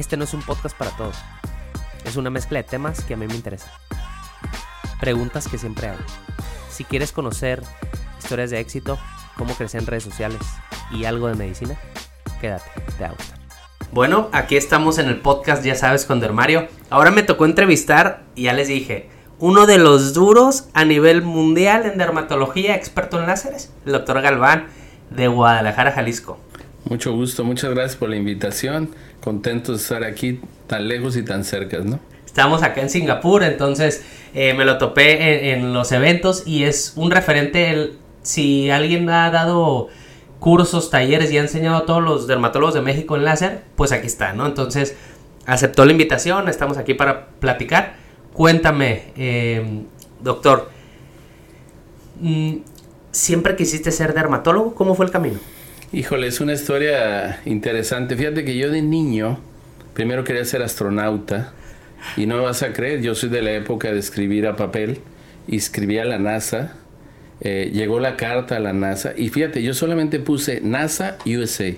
Este no es un podcast para todos. Es una mezcla de temas que a mí me interesan. Preguntas que siempre hago. Si quieres conocer historias de éxito, cómo crecer en redes sociales y algo de medicina, quédate, te va. Bueno, aquí estamos en el podcast, ya sabes, con Dermario. Ahora me tocó entrevistar y ya les dije, uno de los duros a nivel mundial en dermatología, experto en láseres, el doctor Galván de Guadalajara, Jalisco. Mucho gusto, muchas gracias por la invitación. Contentos de estar aquí tan lejos y tan cerca, ¿no? Estamos acá en Singapur, entonces eh, me lo topé en, los eventos y es un referente. Si alguien ha dado cursos, talleres y ha enseñado a todos los dermatólogos de México en láser, pues aquí está, ¿no? Entonces aceptó la invitación, estamos aquí para platicar. Cuéntame, eh, doctor, mm, ¿siempre quisiste ser dermatólogo? ¿Cómo fue el camino? Híjole, es una historia interesante. Fíjate que yo de niño, primero quería ser astronauta. Y no vas a creer, yo soy de la época de escribir a papel. Y escribí a la NASA. Eh, llegó la carta a la NASA. Y fíjate, yo solamente puse NASA USA.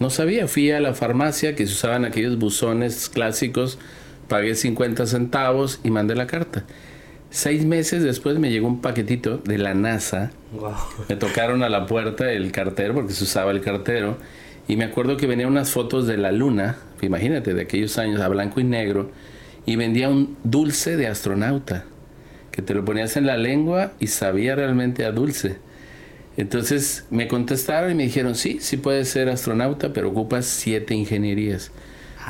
No sabía, fui a la farmacia que se usaban aquellos buzones clásicos. Pagué 50 centavos y mandé la carta. Seis meses después me llegó un paquetito de la NASA. Me tocaron a la puerta el cartero, porque se usaba el cartero. Y me acuerdo que venían unas fotos de la luna, imagínate, de aquellos años, a blanco y negro. Y vendía un dulce de astronauta, que te lo ponías en la lengua y sabía realmente a dulce. Entonces me contestaron y me dijeron, sí, sí puedes ser astronauta, pero ocupas siete ingenierías.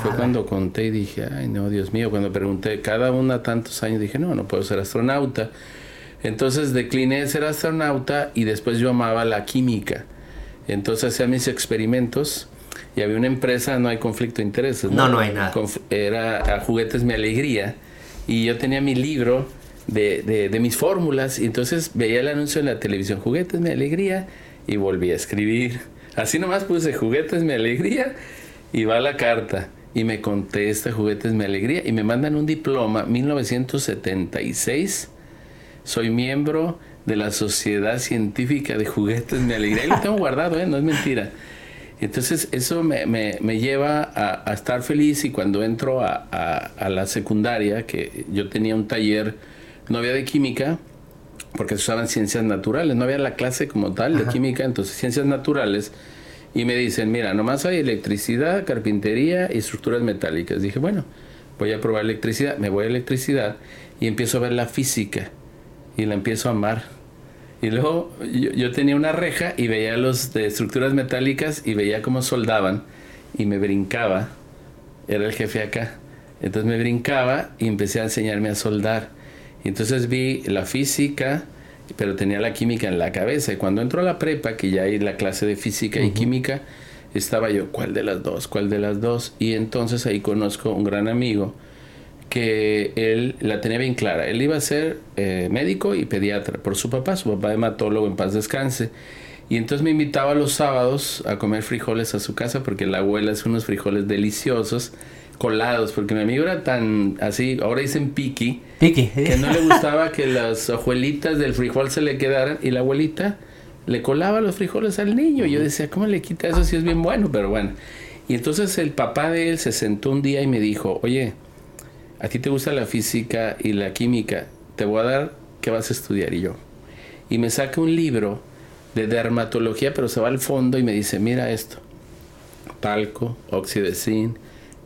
Fue cuando conté y dije, ay no, Dios mío, cuando pregunté cada una tantos años, dije, no, no puedo ser astronauta. Entonces decliné de ser astronauta y después yo amaba la química. Entonces hacía mis experimentos y había una empresa, no hay conflicto de intereses. No, no, hay nada. Era a Juguetes Mi Alegría y yo tenía mi libro de, de, de mis fórmulas y entonces veía el anuncio en la televisión, Juguetes Mi Alegría y volví a escribir. Así nomás puse Juguetes Mi Alegría y va la carta y me contesta Juguetes Mi Alegría y me mandan un diploma 1976. Soy miembro de la Sociedad Científica de Juguetes Mi Alegría. Y lo tengo guardado, ¿eh? no es mentira. Entonces eso me, me, lleva a, estar feliz y cuando entro a, a, la secundaria, que yo tenía un taller, no había de química, porque se usaban ciencias naturales, no había la clase como tal de química, entonces ciencias naturales y me dicen, mira, nomás hay electricidad, carpintería y estructuras metálicas. Dije, bueno, voy a probar electricidad, me voy a electricidad y empiezo a ver la física y la empiezo a amar. Y luego yo, tenía una reja y veía los de estructuras metálicas y veía cómo soldaban y me brincaba. Era el jefe acá. Entonces me brincaba y empecé a enseñarme a soldar. Y entonces vi la física, pero tenía la química en la cabeza. Y cuando entró a la prepa, que ya hay la clase de física y química, estaba yo, ¿cuál de las dos? ¿Cuál de las dos? Y entonces ahí conozco un gran amigo que él la tenía bien clara. Él iba a ser eh, médico y pediatra por su papá, su papá hematólogo en paz descanse. Y entonces me invitaba los sábados a comer frijoles a su casa porque la abuela hace unos frijoles deliciosos colados, porque mi amigo era tan así, ahora dicen piqui, piqui. que no le gustaba que las hojuelitas del frijol se le quedaran y la abuelita le colaba los frijoles al niño. Y yo decía, ¿cómo le quita eso si es bien bueno? Pero bueno. Y entonces el papá de él se sentó un día y me dijo, oye, a ti te gusta la física y la química, te voy a dar qué vas a estudiar y yo. Y me saca un libro de dermatología, pero se va al fondo y me dice, mira esto, talco, óxido de zinc,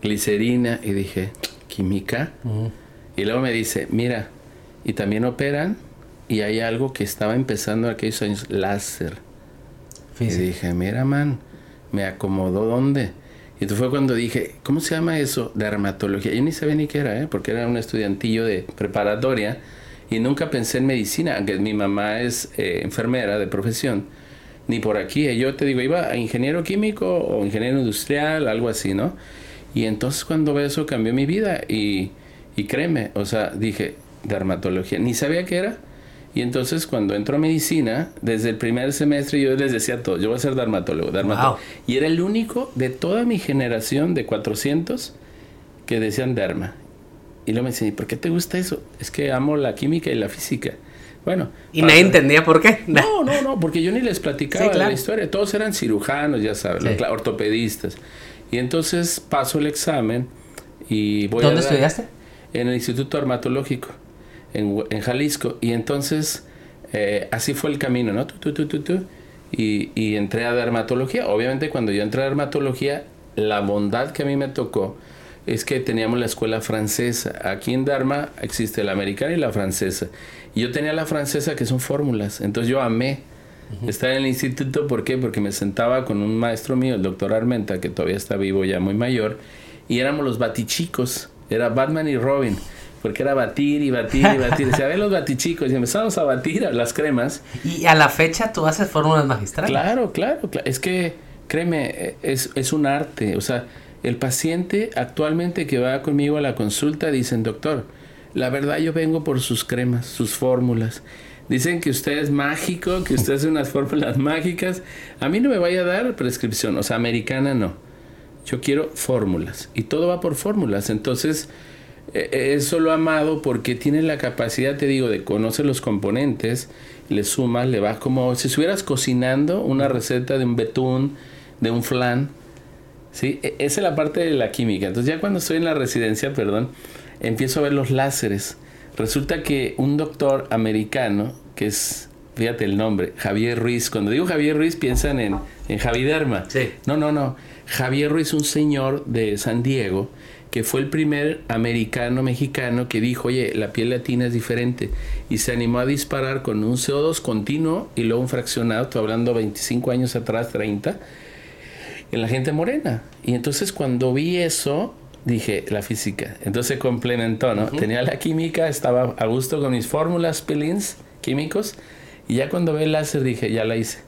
glicerina y dije, química. Y luego me dice, mira, y también operan y hay algo que estaba empezando en aquellos años, láser. Y dije, mira, man, me acomodó dónde. Y fue cuando dije, ¿cómo se llama eso? Dermatología. Yo ni sabía ni qué era, ¿eh? porque era un estudiantillo de preparatoria y nunca pensé en medicina, aunque mi mamá es eh, enfermera de profesión, ni por aquí. Yo te digo, iba a ingeniero químico o ingeniero industrial, algo así, ¿no? Y entonces cuando veo eso cambió mi vida y, y créeme, o sea, dije, dermatología, ni sabía qué era. Y entonces cuando entro a medicina, desde el primer semestre yo les decía todo, yo voy a ser dermatólogo, dermatólogo. Y era el único de toda mi generación de 400 que decían derma. Y luego me decían, ¿por qué te gusta eso? Es que amo la química y la física. Bueno. ¿Y nadie entendía por qué? No, no, no, porque yo ni les platicaba la historia. Todos eran cirujanos, ya sabes, ortopedistas. Y entonces paso el examen y voy ¿Dónde a estudiaste? En el Instituto Dermatológico, en, en Jalisco. Y entonces eh, así fue el camino, ¿no? Tu. Y, y entré a dermatología. Obviamente cuando yo entré a dermatología, la bondad que a mí me tocó es que teníamos la escuela francesa. Aquí en Dharma existe la americana y la francesa. Y yo tenía la francesa que son fórmulas. Entonces yo amé estar en el instituto. ¿Por qué? Porque me sentaba con un maestro mío, el doctor Armenta, que todavía está vivo, ya muy mayor. Y éramos los batichicos. Era Batman y Robin. Porque era batir y batir y batir. Decía, ve los batichicos. Y empezamos a batir a las cremas. Y a la fecha tú haces fórmulas magistrales. Claro, claro, cla- Es que, créeme, eh, es, es un arte. O sea, el paciente actualmente que va conmigo a la consulta dicen, doctor, la verdad yo vengo por sus cremas, sus fórmulas. Dicen que usted es mágico, que usted hace unas fórmulas mágicas. A mí no me vaya a dar prescripción, o sea, americana no. Yo quiero fórmulas y todo va por fórmulas. Entonces, eh, eso lo amado porque tiene la capacidad, te digo, de conocer los componentes, le sumas, le vas como si estuvieras cocinando una receta de un betún, de un flan. ¿sí? E- Esa es la parte de la química. Entonces ya cuando estoy en la residencia, perdón, empiezo a ver los láseres. Resulta que un doctor americano, que es, fíjate el nombre, Javier Ruiz, cuando digo Javier Ruiz piensan en, en Javiderma. Sí. No, no, no. Javier Ruiz, un señor de San Diego, que fue el primer americano mexicano que dijo, oye, la piel latina es diferente. Y se animó a disparar con un CO2 continuo y luego un fraccionado, estoy hablando 25 años atrás, 30, en la gente morena. Y entonces cuando vi eso, dije, la física. Entonces complementó, ¿no? Tenía la química, estaba a gusto con mis fórmulas, peelings químicos. Y ya cuando ve el láser dije, ya la hice.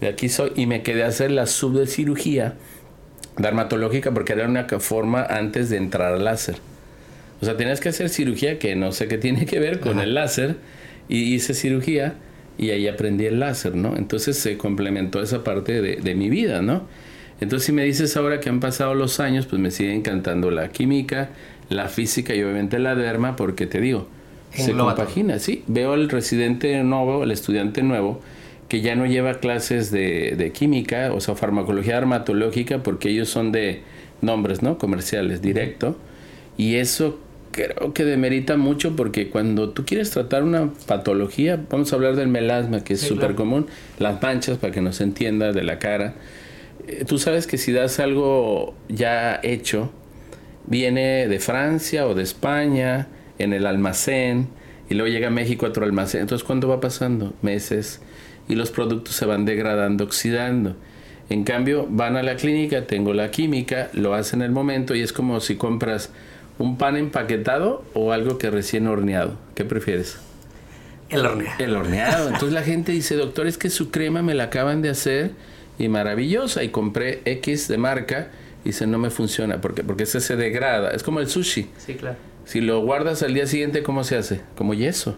De aquí soy. Y me quedé a hacer la sub de cirugía dermatológica porque era una forma antes de entrar al láser. O sea, tenías que hacer cirugía que no sé qué tiene que ver con Ajá. el láser. Y hice cirugía y ahí aprendí el láser, ¿no? Entonces se complementó esa parte de, de mi vida, ¿no? Entonces si me dices ahora que han pasado los años, pues me sigue encantando la química, la física y obviamente la derma porque te digo, se todo. compagina, sí. Veo al residente nuevo, el estudiante nuevo, que ya no lleva clases de, de química, o sea, farmacología dermatológica, porque ellos son de nombres, ¿no? Comerciales, directo. Y eso creo que demerita mucho porque cuando tú quieres tratar una patología, vamos a hablar del melasma, que es Sí, súper claro. común, las manchas, para que no se entienda, de la cara. Eh, Tú sabes que si das algo ya hecho, viene de Francia o de España, en el almacén, y luego llega a México a otro almacén. Entonces, ¿cuánto va pasando? Meses. Y los productos se van degradando, oxidando. En cambio, van a la clínica, tengo la química, lo hacen en el momento y es como si compras un pan empaquetado o algo que recién horneado. ¿Qué prefieres? El horneado. El horneado. Entonces la gente dice, doctor, es que su crema me la acaban de hacer y maravillosa. Y compré X de marca y dice, no me funciona. ¿Por qué? Porque ese se degrada. Es como el sushi. Sí, claro. Si lo guardas al día siguiente, ¿cómo se hace? Como yeso.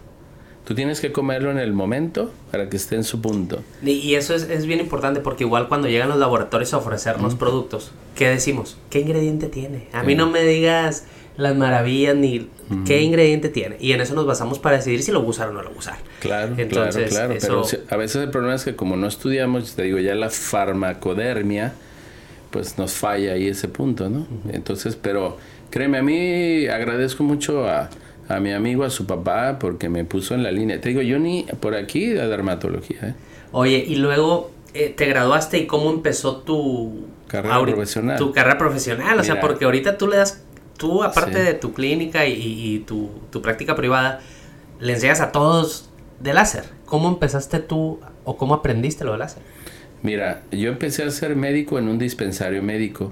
Tú tienes que comerlo en el momento para que esté en su punto. Y- eso es, es bien importante porque igual cuando llegan los laboratorios a ofrecernos productos, ¿qué decimos? ¿Qué ingrediente tiene? A mí Sí. no me digas las maravillas ni qué ingrediente tiene. Y en eso nos basamos para decidir si lo voy a usar o no lo voy a usar. Claro, Entonces, claro, claro. Pero si- a veces el problema es que como no estudiamos, te digo, ya la farmacodermia, pues nos falla ahí ese punto, ¿no? Entonces, pero créeme, a mí agradezco mucho a, a mi amigo, a su papá, porque me puso en la línea. Te digo, yo ni por aquí de dermatología, ¿eh? Oye, y luego eh, te graduaste y cómo empezó tu Carrera profesional. Tu carrera profesional, o sea, porque ahorita tú le das, tú aparte Sí. de tu clínica y, tu, tu práctica privada, le enseñas a todos de láser. ¿Cómo empezaste tú o cómo aprendiste lo de láser? Mira, yo empecé a ser médico en un dispensario médico.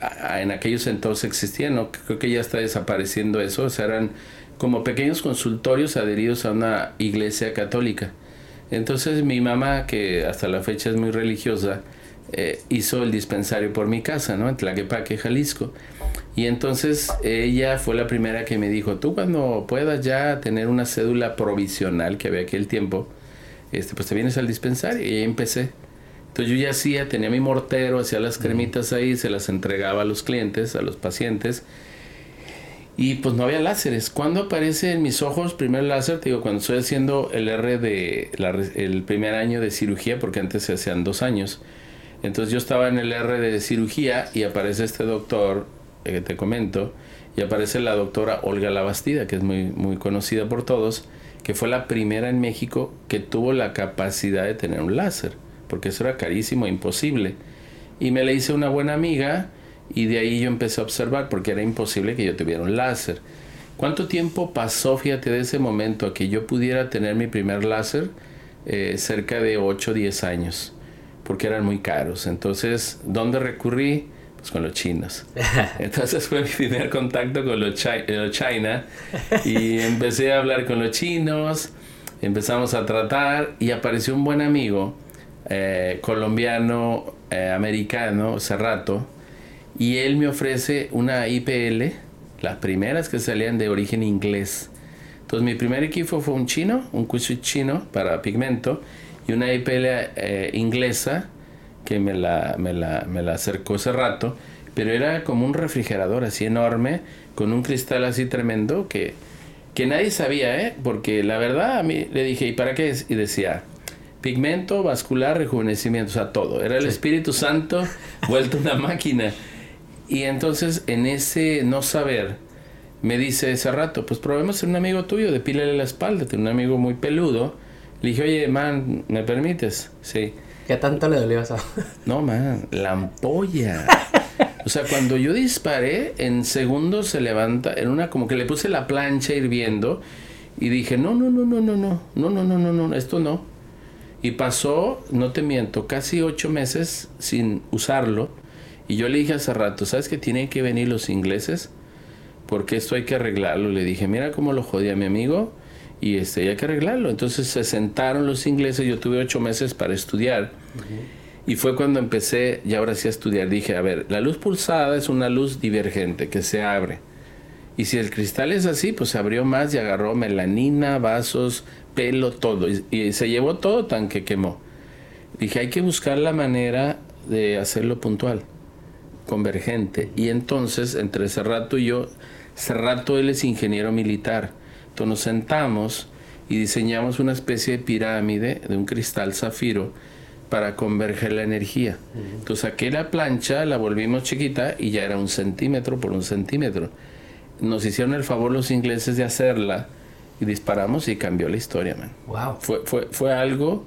A- a- En aquellos entonces existía, ¿no? Creo que ya está desapareciendo eso. O sea, eran como pequeños consultorios adheridos a una iglesia católica. Entonces mi mamá, que hasta la fecha es muy religiosa, eh, hizo el dispensario por mi casa, ¿no? En Tlaquepaque, Jalisco. Y entonces ella fue la primera que me dijo, tú cuando puedas ya tener una cédula provisional que había aquel tiempo, este, pues te vienes al dispensario. Y ahí empecé. Entonces yo ya hacía, tenía mi mortero, hacía las cremitas ahí, se las entregaba a los clientes, a los pacientes. Y pues no había láseres. ¿Cuándo aparece en mis ojos primer láser? Te digo, cuando estoy haciendo el R de la el primer año de cirugía, porque antes se hacían dos años. Entonces yo estaba en el R de cirugía y aparece este doctor, eh, que te comento, y aparece la doctora Olga Labastida, que es muy, muy conocida por todos, que fue la primera en México que tuvo la capacidad de tener un láser, porque eso era carísimo, imposible. Y me le hice una buena amiga y de ahí yo empecé a observar, porque era imposible que yo tuviera un láser. ¿Cuánto tiempo pasó, fíjate, de ese momento a que yo pudiera tener mi primer láser? Eh, cerca de 8 o 10 años, porque eran muy caros. Entonces, ¿dónde recurrí? Pues con los chinos. Entonces fue mi primer contacto con los, China y empecé a hablar con los chinos, empezamos a tratar y apareció un buen amigo eh, colombiano, eh, americano, Cerrato, y él me ofrece una IPL, las primeras que salían de origen inglés. Entonces mi primer equipo fue un chino, un Q-Switch chino para pigmento y una IPL eh, inglesa que me la, me, la, me la acercó hace rato, pero era como un refrigerador así enorme, con un cristal así tremendo que, que nadie sabía, ¿eh? porque la verdad a mí le dije, ¿y para qué es? Y decía, pigmento, vascular, rejuvenecimiento, o sea, todo. Era el Espíritu Santo vuelto una máquina. Y entonces en ese no saber, me dice ese rato, pues probemos ser un amigo tuyo, depílale la espalda, tiene un amigo muy peludo. Le dije, oye, man, ¿me permites? Sí. ¿Qué tanto le dolió eso? No, man, la ampolla. O sea, cuando yo disparé, en segundos se levanta, en una como que le puse la plancha hirviendo y dije, no, no, no, no, no, no, no, no, no, no, no, esto no. Y pasó, no te miento, casi ocho meses sin usarlo. Y yo le dije hace rato, ¿sabes que tienen que venir los ingleses? porque esto hay que arreglarlo. Le dije, mira cómo lo jodía mi amigo y este, hay que arreglarlo. Entonces se sentaron los ingleses, yo tuve ocho meses para estudiar. Y fue cuando empecé, y ahora sí a estudiar, dije, a ver, la luz pulsada es una luz divergente que se abre. Y si el cristal es así, pues se abrió más y agarró melanina, vasos, pelo, todo. Y, y se llevó todo tan que quemó. Dije, hay que buscar la manera de hacerlo puntual, convergente. Y entonces, entre ese rato y yo, Cerrato él es ingeniero militar. Entonces nos sentamos y diseñamos una especie de pirámide de un cristal zafiro para converger la energía. Entonces saqué la plancha, la volvimos chiquita y ya era un centímetro por un centímetro. Nos hicieron el favor los ingleses de hacerla y disparamos y cambió la historia, man. Wow. Fue, fue, fue algo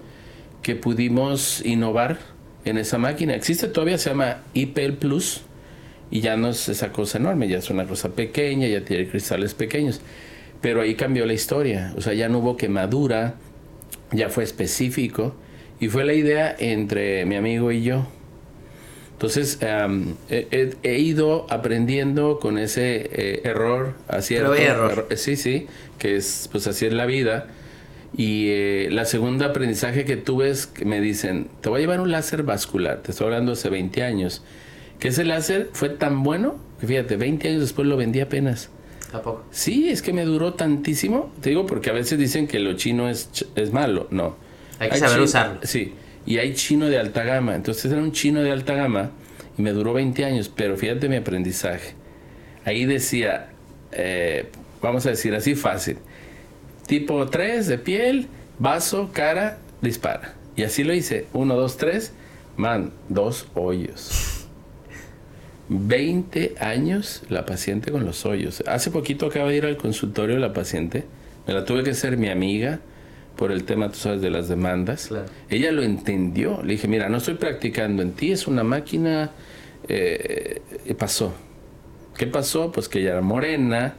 que pudimos innovar en esa máquina. Existe todavía, se llama IPL Plus y ya no es esa cosa enorme, ya es una cosa pequeña, ya tiene cristales pequeños. Pero ahí cambió la historia, o sea, ya no hubo quemadura, ya fue específico y fue la idea entre mi amigo y yo. Entonces he, ido aprendiendo con ese eh, error, acierto, error. sí, sí, que es pues así es la vida. Y eh, la segunda aprendizaje que tuve es que me dicen, te voy a llevar un láser vascular, te estoy hablando hace 20 años que ese láser fue tan bueno que fíjate, 20 años después lo vendí apenas. ¿A poco? Sí, es que me duró tantísimo. Te digo porque a veces dicen que lo chino es, es malo. No. Hay que saber usarlo. Sí. Y hay chino de alta gama. Entonces era un chino de alta gama y me duró 20 años. Pero fíjate mi aprendizaje. Ahí decía, eh, vamos a decir así fácil. Tipo 3 de piel, vaso, cara, dispara. Y así lo hice. 1, 2, 3. Man, dos hoyos. 20 años la paciente con los hoyos. Hace poquito acaba de ir al consultorio la paciente. Me la tuve que ser mi amiga por el tema, tú sabes, de las demandas. Ella lo entendió. Le dije, mira, no estoy practicando en ti, es una máquina. Eh, y pasó. ¿Qué pasó? Pues que ella era morena.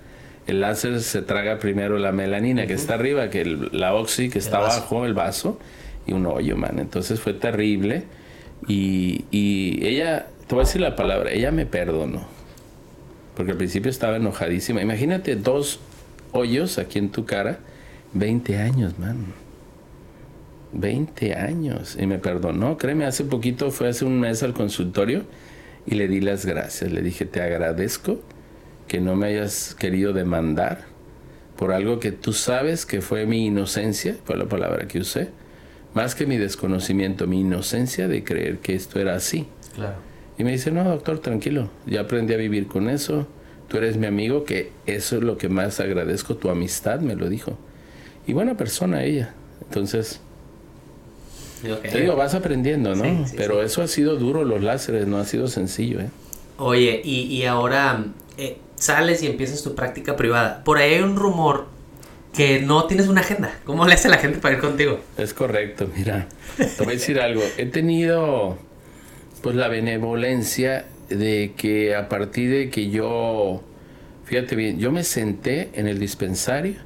El láser se traga primero la melanina que está arriba, que la oxi que está abajo, el vaso, y un hoyo, man. Entonces fue terrible. Y, y ella te voy a decir la palabra, ella me perdonó. Porque al principio estaba enojadísima. Imagínate dos hoyos aquí en tu cara. 20 años, man. 20 años. Y me perdonó. Créeme, hace poquito fue hace un mes al consultorio y le di las gracias. Le dije, te agradezco que no me hayas querido demandar por algo que tú sabes que fue mi inocencia, fue la palabra que usé, más que mi desconocimiento, mi inocencia de creer que esto era así. Claro. Y me dice, no, doctor, tranquilo, ya aprendí a vivir con eso, tú eres mi amigo, que eso es lo que más agradezco, tu amistad, me lo dijo. Y buena persona ella. Entonces, Te digo, vas aprendiendo, ¿no? Pero eso ha sido duro, los láseres, no ha sido sencillo, ¿eh? Oye, y, y ahora eh, sales y empiezas tu práctica privada. Por ahí hay un rumor que no tienes una agenda. ¿Cómo le hace la gente para ir contigo? Es correcto, mira. Te voy a decir algo. He tenido pues la benevolencia de que a partir de que yo, fíjate bien, yo me senté en el dispensario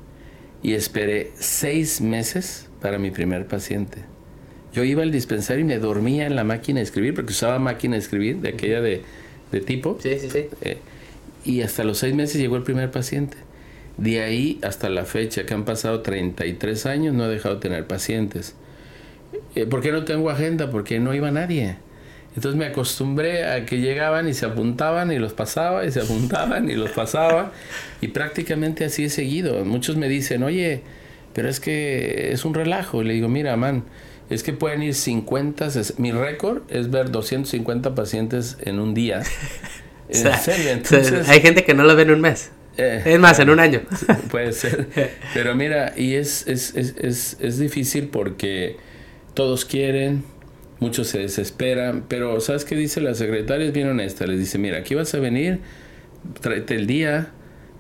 y esperé seis meses para mi primer paciente. Yo iba al dispensario y me dormía en la máquina de escribir, porque usaba máquina de escribir, de aquella de, tipo. Sí, sí, sí. Eh, y hasta los seis meses llegó el primer paciente. De ahí hasta la fecha, que han pasado 33 años, no he dejado de tener pacientes. Eh, ¿Por qué no tengo agenda? Porque no iba nadie. Entonces me acostumbré a que llegaban y se apuntaban y los pasaba y se apuntaban y los pasaba y prácticamente así he seguido. Muchos me dicen, oye, pero es que es un relajo. Y le digo, mira, man, es que pueden ir 50, mi récord es ver 250 pacientes en un día. En serio, entonces... hay gente que no lo ve en un mes. Eh, es más, en un año. Puede ser. Pero mira, y es, es, es, es difícil porque todos quieren, muchos se desesperan, pero ¿sabes qué dice la secretaria? Es bien honesta, les dice, mira, aquí vas a venir, tráete el día,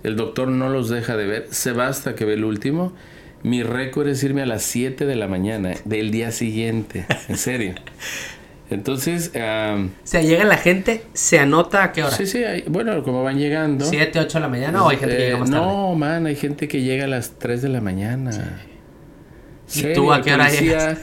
el doctor no los deja de ver, se va hasta que ve el último. Mi récord es irme a las 7 de la mañana del día siguiente, en serio. Entonces... o sea, llega la gente, se anota a qué hora. Sí, sí, bueno, como van llegando. ¿7, 8 de la mañana o hay gente que llega más tarde? No, man, hay gente que llega a las 3 de la mañana. ¿Y tú a qué hora llegas?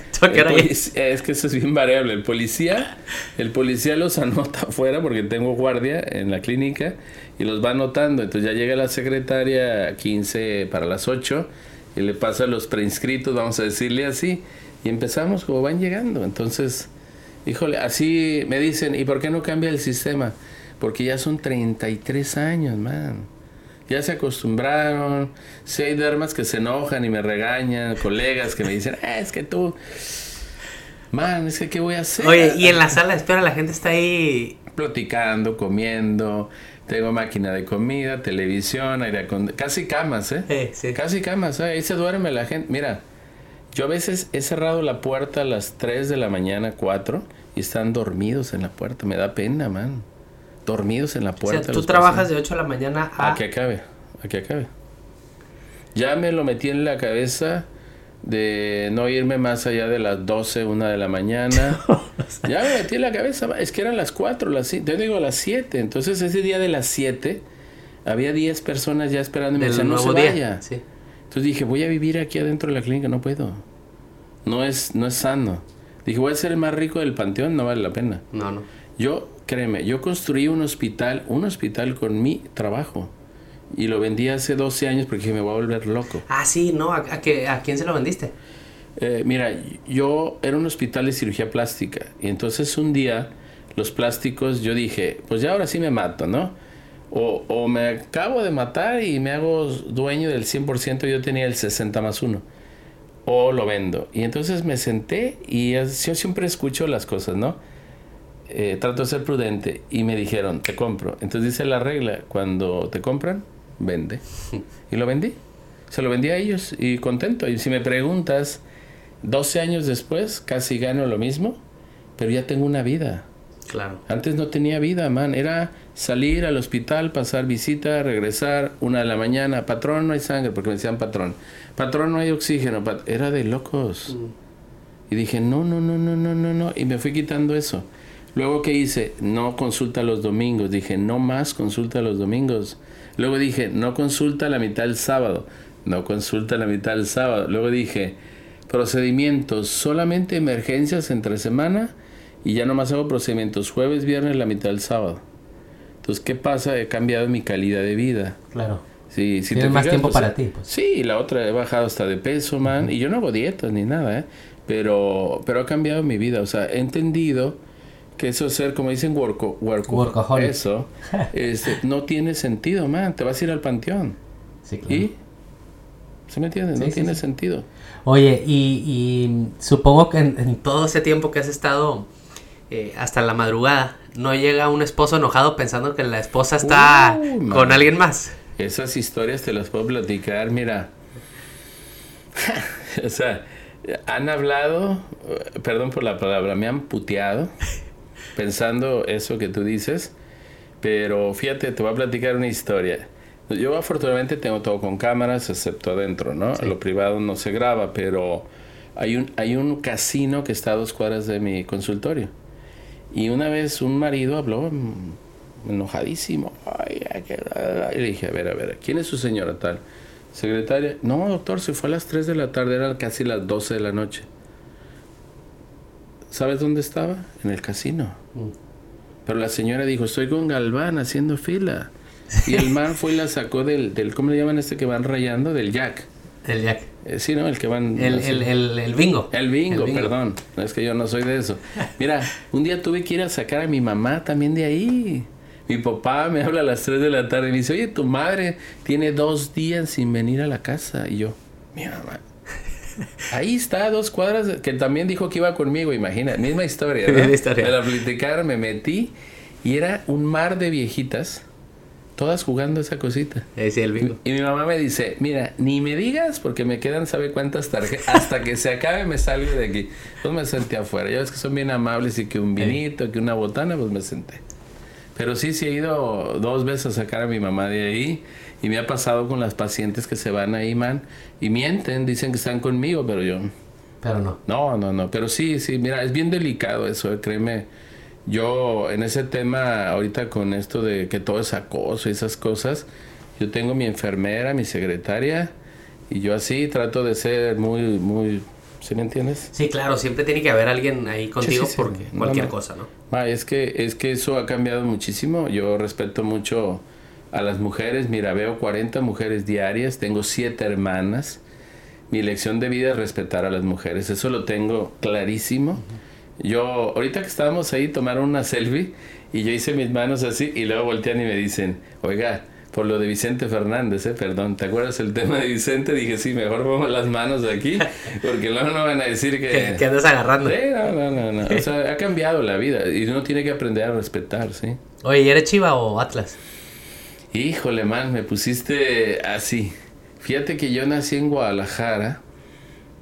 Es que eso es bien variable. El policía, el policía los anota afuera porque tengo guardia en la clínica y los va anotando. Entonces ya llega la secretaria 15 para las 8 y le pasa los preinscritos, vamos a decirle así, y empezamos como van llegando. Entonces, híjole, así me dicen, ¿y por qué no cambia el sistema? Porque ya son 33 años, man ya se acostumbraron. Si hay dermas que se enojan y me regañan, colegas que me dicen, ah, es que tú, man, es que qué voy a hacer. Oye, y en la sala de espera la gente está ahí platicando, comiendo. Tengo máquina de comida, televisión, aire con casi camas, ¿eh? Sí, sí. Casi camas, ¿eh? ahí se duerme la gente. Mira, yo a veces he cerrado la puerta a las 3 de la mañana, 4, y están dormidos en la puerta. Me da pena, man dormidos en la puerta. O sea, tú trabajas de 8 de la mañana a... A que acabe, a que acabe. Ya me lo metí en la cabeza de no irme más allá de las 12, 1 de la mañana. ya me metí en la cabeza, es que eran las 4, las te digo las 7. Entonces ese día de las 7 había 10 personas ya esperando y me decían, no se vaya. Sí. Entonces dije, voy a vivir aquí adentro de la clínica, no puedo. No es, no es sano. Dije, voy a ser el más rico del panteón, no vale la pena. No, no. Yo Créeme, yo construí un hospital, un hospital con mi trabajo. Y lo vendí hace 12 años porque me voy a volver loco. Ah, sí, ¿no? ¿A, a, a quién se lo vendiste? Eh, mira, yo era un hospital de cirugía plástica. Y entonces un día los plásticos, yo dije, pues ya ahora sí me mato, ¿no? O, o me acabo de matar y me hago dueño del 100%, yo tenía el 60 más 1. O lo vendo. Y entonces me senté y yo siempre escucho las cosas, ¿no? Eh, trato de ser prudente y me dijeron, te compro. Entonces dice la regla, cuando te compran, vende. Y lo vendí. Se lo vendí a ellos y contento. Y si me preguntas, 12 años después, casi gano lo mismo, pero ya tengo una vida. Claro. Antes no tenía vida, man. Era salir al hospital, pasar visita, regresar, una de la mañana. Patrón, no hay sangre, porque me decían patrón. Patrón, no hay oxígeno. Era de locos. Mm. Y dije, no, no, no, no, no, no, no. Y me fui quitando eso. Luego que hice, no consulta los domingos. Dije, no más consulta los domingos. Luego dije, no consulta la mitad del sábado. No consulta la mitad del sábado. Luego dije, procedimientos, solamente emergencias entre semana y ya no más hago procedimientos jueves, viernes, la mitad del sábado. Entonces, ¿qué pasa? He cambiado mi calidad de vida. Claro. Sí, si Tienes más tiempo para ti. Pues. Sí, la otra he bajado hasta de peso, man. Y yo no hago dietas ni nada, ¿eh? Pero, pero ha cambiado mi vida. O sea, he entendido que eso ser, como dicen, worko, worko, eso, este, no tiene sentido, man. Te vas a ir al panteón. Sí, claro. ¿Y? ¿Se me entiende? no tiene sentido. Oye, y, supongo que en, todo ese tiempo que has estado eh, hasta la madrugada, no llega un esposo enojado pensando que la esposa está con alguien más. Esas historias te las puedo platicar, mira. o sea, Han hablado, perdón por la palabra, me han puteado pensando eso que tú dices, pero fíjate, te voy a platicar una historia. Yo afortunadamente tengo todo con cámaras, excepto adentro, ¿no? Lo privado no se graba, pero hay un, hay un casino que está a dos cuadras de mi consultorio. Y una vez un marido habló enojadísimo. Ay, y le dije, a ver, a ver, ¿quién es su señora tal? Secretaria. No, doctor, se fue a las 3 de la tarde, eran casi las 12 de la noche. ¿Sabes dónde estaba? En el casino. Mm. Pero la señora dijo, estoy con Galván haciendo fila. Y el man fue y la sacó del, del, ¿cómo le llaman este que van rayando? Del jack. Del jack. Eh, sí, ¿no? El que van... El, el, el, el bingo. El bingo, perdón. No es que yo no soy de eso. Mira, un día tuve que ir a sacar a mi mamá también de ahí. Mi papá me habla a las 3 de la tarde y me dice, oye, tu madre tiene dos días sin venir a la casa. Y yo, mi mamá. Ahí está, dos cuadras, que también dijo que iba conmigo, imagina, misma historia. ¿no? historia. Me la platicaron, me metí y era un mar de viejitas todas jugando esa cosita. el bingo. Y, mi mamá me dice, mira, ni me digas porque me quedan sabe cuántas tarjetas, hasta que se acabe me salgo de aquí. Pues me senté afuera, ya ves que son bien amables y que un vinito, que una botana, pues me senté. Pero sí, sí he ido dos veces a sacar a mi mamá de ahí y me ha pasado con las pacientes que se van ahí, man, y mienten, dicen que están conmigo, pero yo... Pero no. No, no, no, pero sí, sí, mira, es bien delicado eso, eh, créeme yo en ese tema, ahorita con esto de que todo es acoso y esas cosas, yo tengo mi enfermera, mi secretaria, y yo así trato de ser muy, muy, ¿sí me entiendes? Sí, claro, siempre tiene que haber alguien ahí contigo porque cualquier cosa, ¿no? Ah, es que, es que eso ha cambiado muchísimo. Yo respeto mucho a las mujeres. Mira, veo 40 mujeres diarias, tengo 7 hermanas. Mi lección de vida es respetar a las mujeres. Eso lo tengo clarísimo. Yo, ahorita que estábamos ahí, tomaron una selfie y yo hice mis manos así y luego voltean y me dicen, oiga, por lo de Vicente Fernández, ¿eh? perdón, ¿te acuerdas el tema de Vicente? Dije, sí, mejor pongo las manos aquí, porque luego no van a decir que... que andas agarrando. Sí, no, no, no, no. O sea, ha cambiado la vida y uno tiene que aprender a respetar, ¿sí? Oye, ¿y eres Chiva o Atlas? Híjole, man, me pusiste así. Fíjate que yo nací en Guadalajara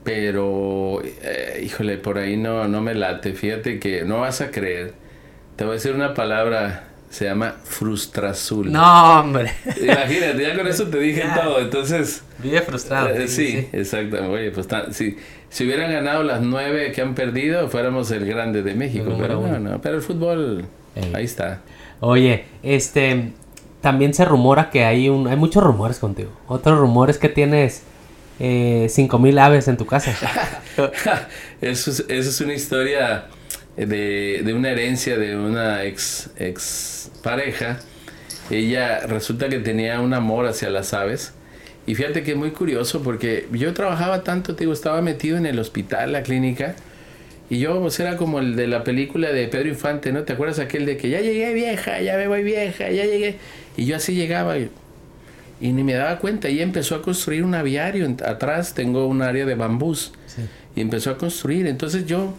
pero, eh, híjole, por ahí no, no me late. Fíjate que no vas a creer. Te voy a decir una palabra, se llama frustrazul. No, hombre. Imagínate, ya con eso te dije todo. Entonces. Vive frustrado. Eh, sí, exactamente. Oye, pues si, si hubieran ganado las nueve que han perdido, fuéramos el grande de México. pero no, no. Pero el fútbol, ahí está. Oye, este. También se rumora que hay un. Hay muchos rumores contigo. Otros rumores que tienes eh, 5000 aves en tu casa. eso, es, eso es una historia de, de, una herencia de una ex, ex pareja. Ella resulta que tenía un amor hacia las aves. Y fíjate que es muy curioso porque yo trabajaba tanto, digo, estaba metido en el hospital, la clínica. Y yo, pues era como el de la película de Pedro Infante, ¿no? ¿Te acuerdas aquel de que ya llegué vieja, ya me voy vieja, ya llegué? Y yo así llegaba. Y, y ni me daba cuenta. Y empezó a construir un aviario. Atrás tengo un área de bambús. Y empezó a construir. Entonces yo,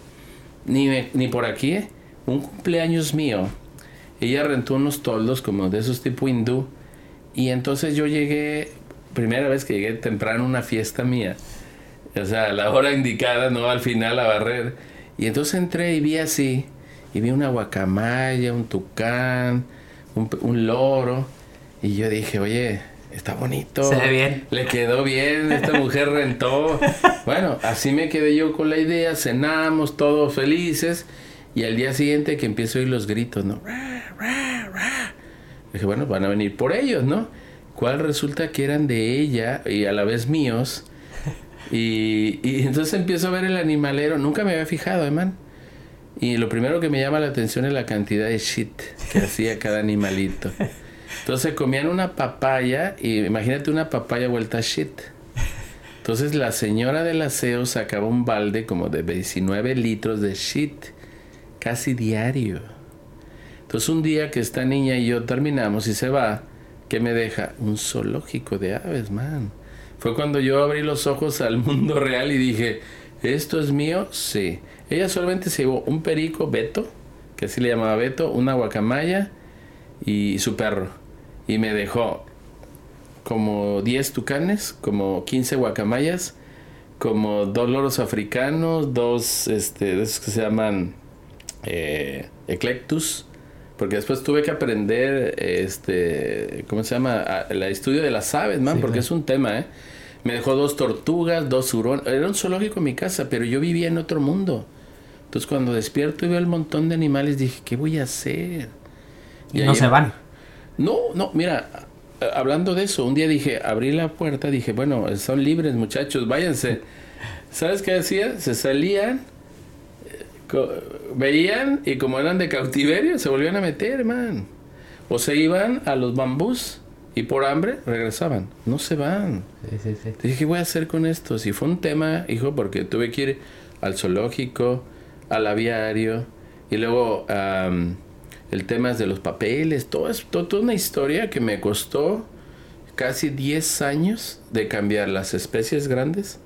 ni, ni por aquí, ¿eh? un cumpleaños mío, ella rentó unos toldos como de esos tipo hindú. Y entonces yo llegué, primera vez que llegué temprano a una fiesta mía. O sea, a la hora indicada, no al final a barrer. Y entonces entré y vi así. Y vi una guacamaya, un tucán, un, un loro. Y yo dije, oye, está bonito. Se ve bien. Le quedó bien, esta mujer rentó. Bueno, así me quedé yo con la idea, cenamos todos felices y al día siguiente que empiezo a oír los gritos, ¿no? Dije, bueno, van a venir por ellos, ¿no? ¿Cuál resulta que eran de ella y a la vez míos? Y, y entonces empiezo a ver el animalero, nunca me había fijado, hermano. Y lo primero que me llama la atención es la cantidad de shit que hacía cada animalito. Entonces comían una papaya y imagínate una papaya vuelta a shit. Entonces la señora del aseo sacaba un balde como de 19 litros de shit casi diario. Entonces un día que esta niña y yo terminamos y se va, ¿qué me deja? Un zoológico de aves, man. Fue cuando yo abrí los ojos al mundo real y dije, ¿esto es mío? Sí. Ella solamente se llevó un perico, Beto, que así le llamaba Beto, una guacamaya y su perro y me dejó como 10 tucanes, como 15 guacamayas, como dos loros africanos, dos este, de esos que se llaman eh, eclectus, porque después tuve que aprender, este, ¿cómo se llama? el estudio de las aves, man, porque es un tema, ¿eh? Me dejó dos tortugas, dos hurones. Era un zoológico en mi casa, pero yo vivía en otro mundo. Entonces cuando despierto y veo el montón de animales, dije, ¿qué voy a hacer? Y, no se van. No, no, mira, hablando de eso, un día dije, abrí la puerta, dije, bueno, son libres muchachos, váyanse. ¿Sabes qué hacía? Se salían, veían y como eran de cautiverio, se volvían a meter, man. O se iban a los bambús y por hambre regresaban. No se van. Dije, ¿qué voy a hacer con esto? Si fue un tema, hijo, porque tuve que ir al zoológico, al aviario y luego el tema es de los papeles, todo es toda una historia que me costó casi 10 años de cambiar las especies grandes.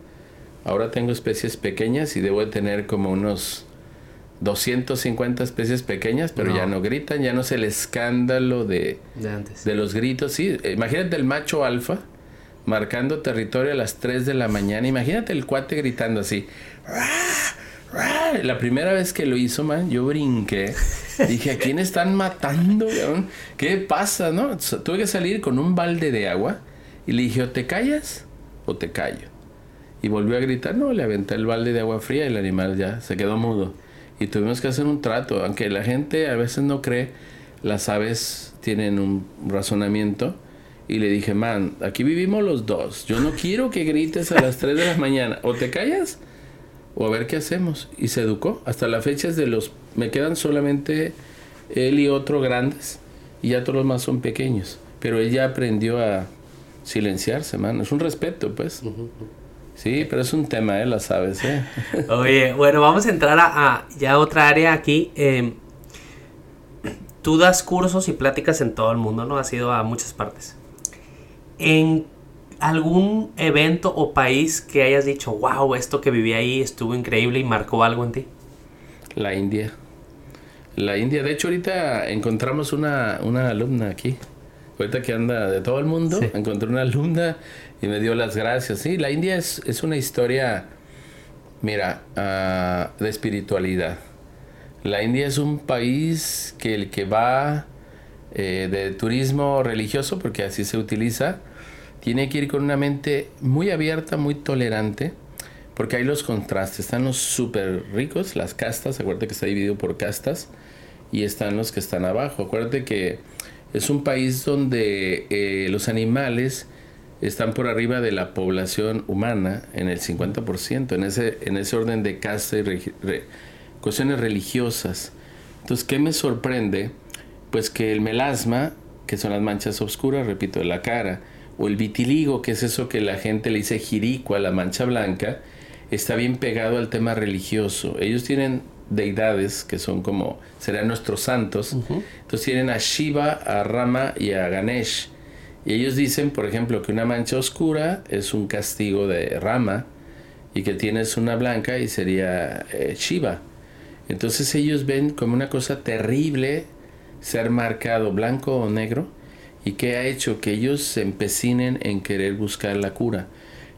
Ahora tengo especies pequeñas y debo de tener como unos 250 especies pequeñas, pero ya no gritan, ya no es el escándalo de, de, los gritos. Sí, imagínate el macho alfa marcando territorio a las 3 de la mañana. Imagínate el cuate gritando así. La primera vez que lo hizo, man, yo brinqué. Dije, ¿a quién están matando? ¿Qué pasa, no? Tuve que salir con un balde de agua y le dije, o te callas o te callo. Y volvió a gritar, no, le aventé el balde de agua fría y el animal ya se quedó mudo. Y tuvimos que hacer un trato, aunque la gente a veces no cree, las aves tienen un razonamiento. Y le dije, man, aquí vivimos los dos. Yo no quiero que grites a las 3 de la mañana. O te callas o a ver qué hacemos. Y se educó. Hasta la fecha es de los... Me quedan solamente él y otro grandes y ya todos los más son pequeños. Pero él ya aprendió a silenciarse, mano. Es un respeto, pues. Sí, pero es un tema, ¿eh? Lo sabes, ¿eh? Oye, bueno, vamos a entrar a, ya otra área aquí. Em, tú das cursos y pláticas en todo el mundo, ¿no? Has ido a muchas partes. ¿En algún evento o país que hayas dicho, wow, esto que viví ahí estuvo increíble y marcó algo en ti? La India. La India, de hecho ahorita encontramos una, una alumna aquí. Ahorita que anda de todo el mundo, encontré una alumna y me dio las gracias. Sí, la India es, es una historia, mira, uh, de espiritualidad. La India es un país que el que va eh, de turismo religioso, porque así se utiliza, tiene que ir con una mente muy abierta, muy tolerante, porque hay los contrastes. Están los súper ricos, las castas, acuérdate que está dividido por castas, y están los que están abajo. Acuérdate que es un país donde eh, los animales están por arriba de la población humana en el 50%, en ese, en ese orden de casta y cuestiones religiosas. Entonces, ¿qué me sorprende? Pues que el melasma, que son las manchas oscuras, repito, de la cara, o el vitiligo, que es eso que la gente le dice jirico a la mancha blanca, está bien pegado al tema religioso. Ellos tienen deidades que son como, serán nuestros santos. Entonces tienen a Shiva, a Rama y a Ganesh. Y ellos dicen, por ejemplo, que una mancha oscura es un castigo de Rama y que tienes una blanca y sería eh, Shiva. Entonces ellos ven como una cosa terrible ser marcado blanco o negro y que ha hecho que ellos se empecinen en querer buscar la cura.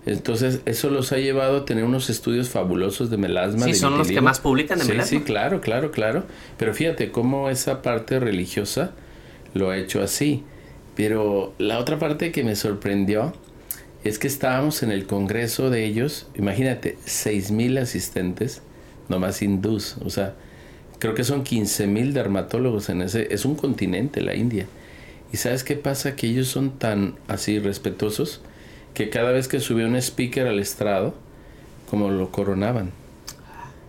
Entonces, eso los ha llevado a tener unos estudios fabulosos de melasma. Sí, son los que más publican de sí, melasma. Sí, claro, claro, claro. Pero fíjate cómo esa parte religiosa lo ha hecho así. Pero la otra parte que me sorprendió es que estábamos en el congreso de ellos, imagínate, seis mil asistentes, nomás hindús, o sea, creo que son 15 mil dermatólogos en ese, es un continente, la India. ¿Y sabes qué pasa? Que ellos son tan así respetuosos que cada vez que subía un speaker al estrado, como lo coronaban.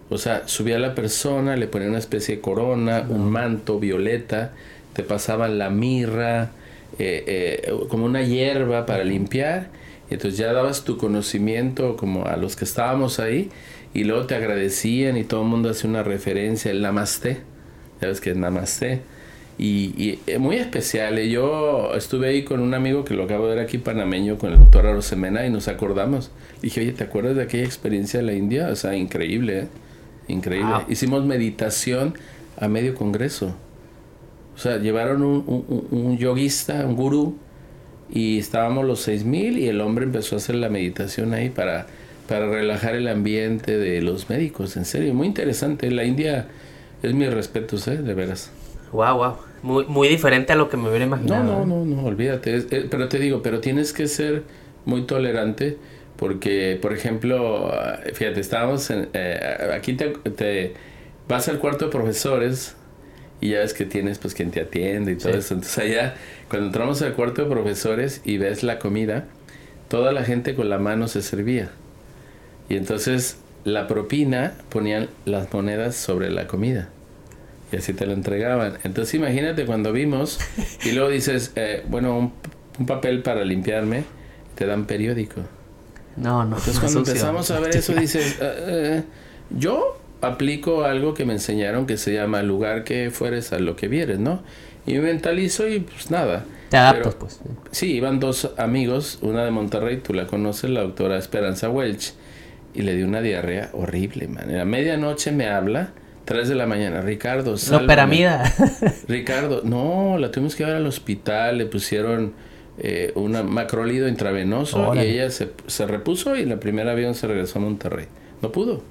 O sea, subía la persona, le ponían una especie de corona, un manto violeta, te pasaban la mirra, eh, eh, como una hierba para limpiar. Y entonces ya dabas tu conocimiento como a los que estábamos ahí y luego te agradecían y todo el mundo hace una referencia, el namaste. ¿Sabes qué es namaste? Y, y, muy especial. ¿eh? Yo estuve ahí con un amigo que lo acabo de ver aquí panameño, con el doctor Arosemena, y nos acordamos. Dije, oye, ¿te acuerdas de aquella experiencia de la India? O sea, increíble, ¿eh? Increíble. Hicimos meditación a medio congreso. O sea, llevaron un, un, un yoguista, un gurú, y estábamos los 6000 y el hombre empezó a hacer la meditación ahí para para relajar el ambiente de los médicos, en serio, muy interesante. La India es mi respeto, ¿eh? De veras. Wow, wow. Muy, muy diferente a lo que me hubiera imaginado. No, ¿eh? no, no, no, olvídate. Es- eh, pero te digo, pero tienes que ser muy tolerante porque, por ejemplo, ah, fíjate, estábamos en, eh, aquí te, te vas al cuarto de profesores y ya ves que tienes pues quien te atiende y todo Sí. eso. Entonces allá, cuando entramos al cuarto de profesores y ves la comida, toda la gente con la mano se servía. Y entonces la propina ponían las monedas sobre la comida. Y así te lo entregaban. Entonces imagínate cuando vimos y luego dices, eh, bueno, un, un papel para limpiarme, te dan periódico. No, no. Entonces cuando empezamos a ver eso dices, eh, eh, yo aplico algo que me enseñaron que se llama lugar que fueres a lo que vieres, ¿no? Y me mentalizo y pues nada. Te adaptas, Pero- pues. Sí, iban dos amigos, una de Monterrey, tú la conoces, la doctora Esperanza Welch, y le dio una diarrea horrible, man. A medianoche me habla, 3 de la mañana, Ricardo, sálvame. Loperamida. Ricardo, no, la tuvimos que llevar al hospital, le pusieron eh, una macrolido intravenoso Órale. y ella se, se repuso y en la primera avión se regresó a Monterrey. No pudo.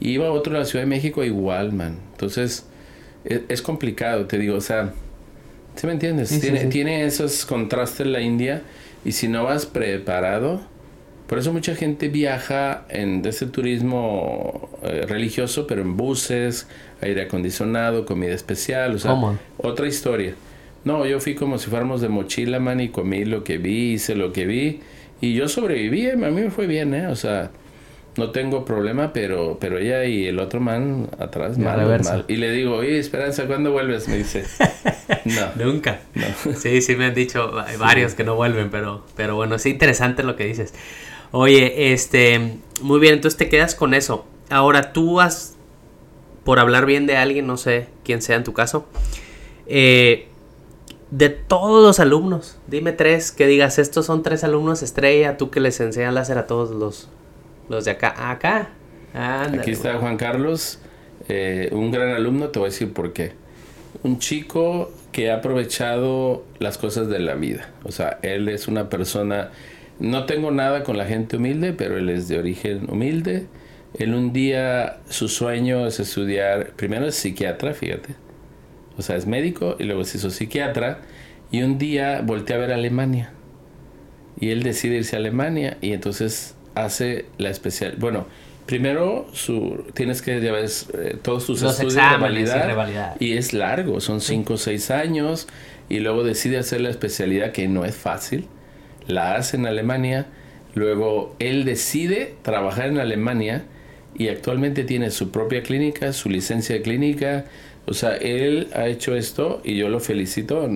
Y iba a otro de la Ciudad de México igual, man. Entonces, es, es complicado, te digo, o sea, ¿sí me entiendes? Sí, sí, tiene, sí. tiene esos contrastes la India y si no vas preparado, por eso mucha gente viaja en de ese turismo eh, religioso, pero en buses, aire acondicionado, comida especial, o sea, Cómodo. otra historia. No, yo fui como si fuéramos de mochila, man, y comí lo que vi, hice lo que vi, y yo sobreviví, eh, a mí me fue bien, ¿eh? O sea, no tengo problema, pero, pero ella y el otro man atrás, mal, mal. Y le digo, oye, Esperanza, ¿cuándo vuelves? Me dice, no. Nunca. No. Sí, sí me han dicho va- varios que no vuelven, pero, pero bueno, es interesante lo que dices. Oye, este, muy bien, entonces te quedas con eso. Ahora tú has, por hablar bien de alguien, no sé quién sea en tu caso, eh, de todos los alumnos, dime tres, que digas, estos son tres alumnos estrella, tú que les enseñas láser a todos los, los de acá. Acá. Aquí está Juan Carlos, eh, un gran alumno, te voy a decir por qué. Un chico que ha aprovechado las cosas de la vida. O sea, él es una persona, no tengo nada con la gente humilde, pero él es de origen humilde. Él un día, su sueño es estudiar, primero es psiquiatra, fíjate. O sea, es médico y luego se hizo psiquiatra. Y un día voltea a ver a Alemania. Y él decide irse a Alemania y entonces hace la especial. Bueno, primero su, tienes que llevar eh, todos tus Los estudios y de validar. Y es largo, son 5 o 6 años. Y luego decide hacer la especialidad que no es fácil. La hace en Alemania. Luego él decide trabajar en Alemania y actualmente tiene su propia clínica, su licencia de clínica. O sea, él ha hecho esto y yo lo felicito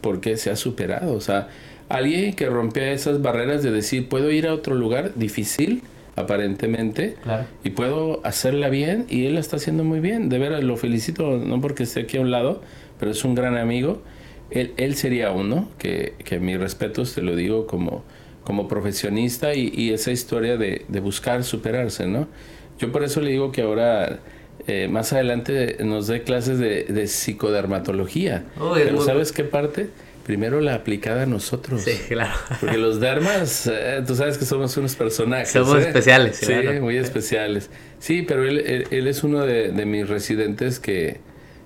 porque se ha superado. O sea, alguien que rompe esas barreras de decir, puedo ir a otro lugar difícil, aparentemente, Claro. y puedo hacerla bien, y él la está haciendo muy bien. De veras, lo felicito, no porque esté aquí a un lado, pero es un gran amigo. Él, él sería uno, que, que mis respetos te lo digo como, como profesionista y, y esa historia de, de buscar superarse, ¿no? Yo por eso le digo que ahora, eh, más adelante, nos dé clases de, de psicodermatología. Es pero ¿sabes qué parte? Primero la aplicada a nosotros. Sí, claro. Porque los dermas, eh, tú sabes que somos unos personajes. Somos ¿eh? especiales, Sí, claro. muy especiales. Sí, pero él, él, él es uno de, de mis residentes que,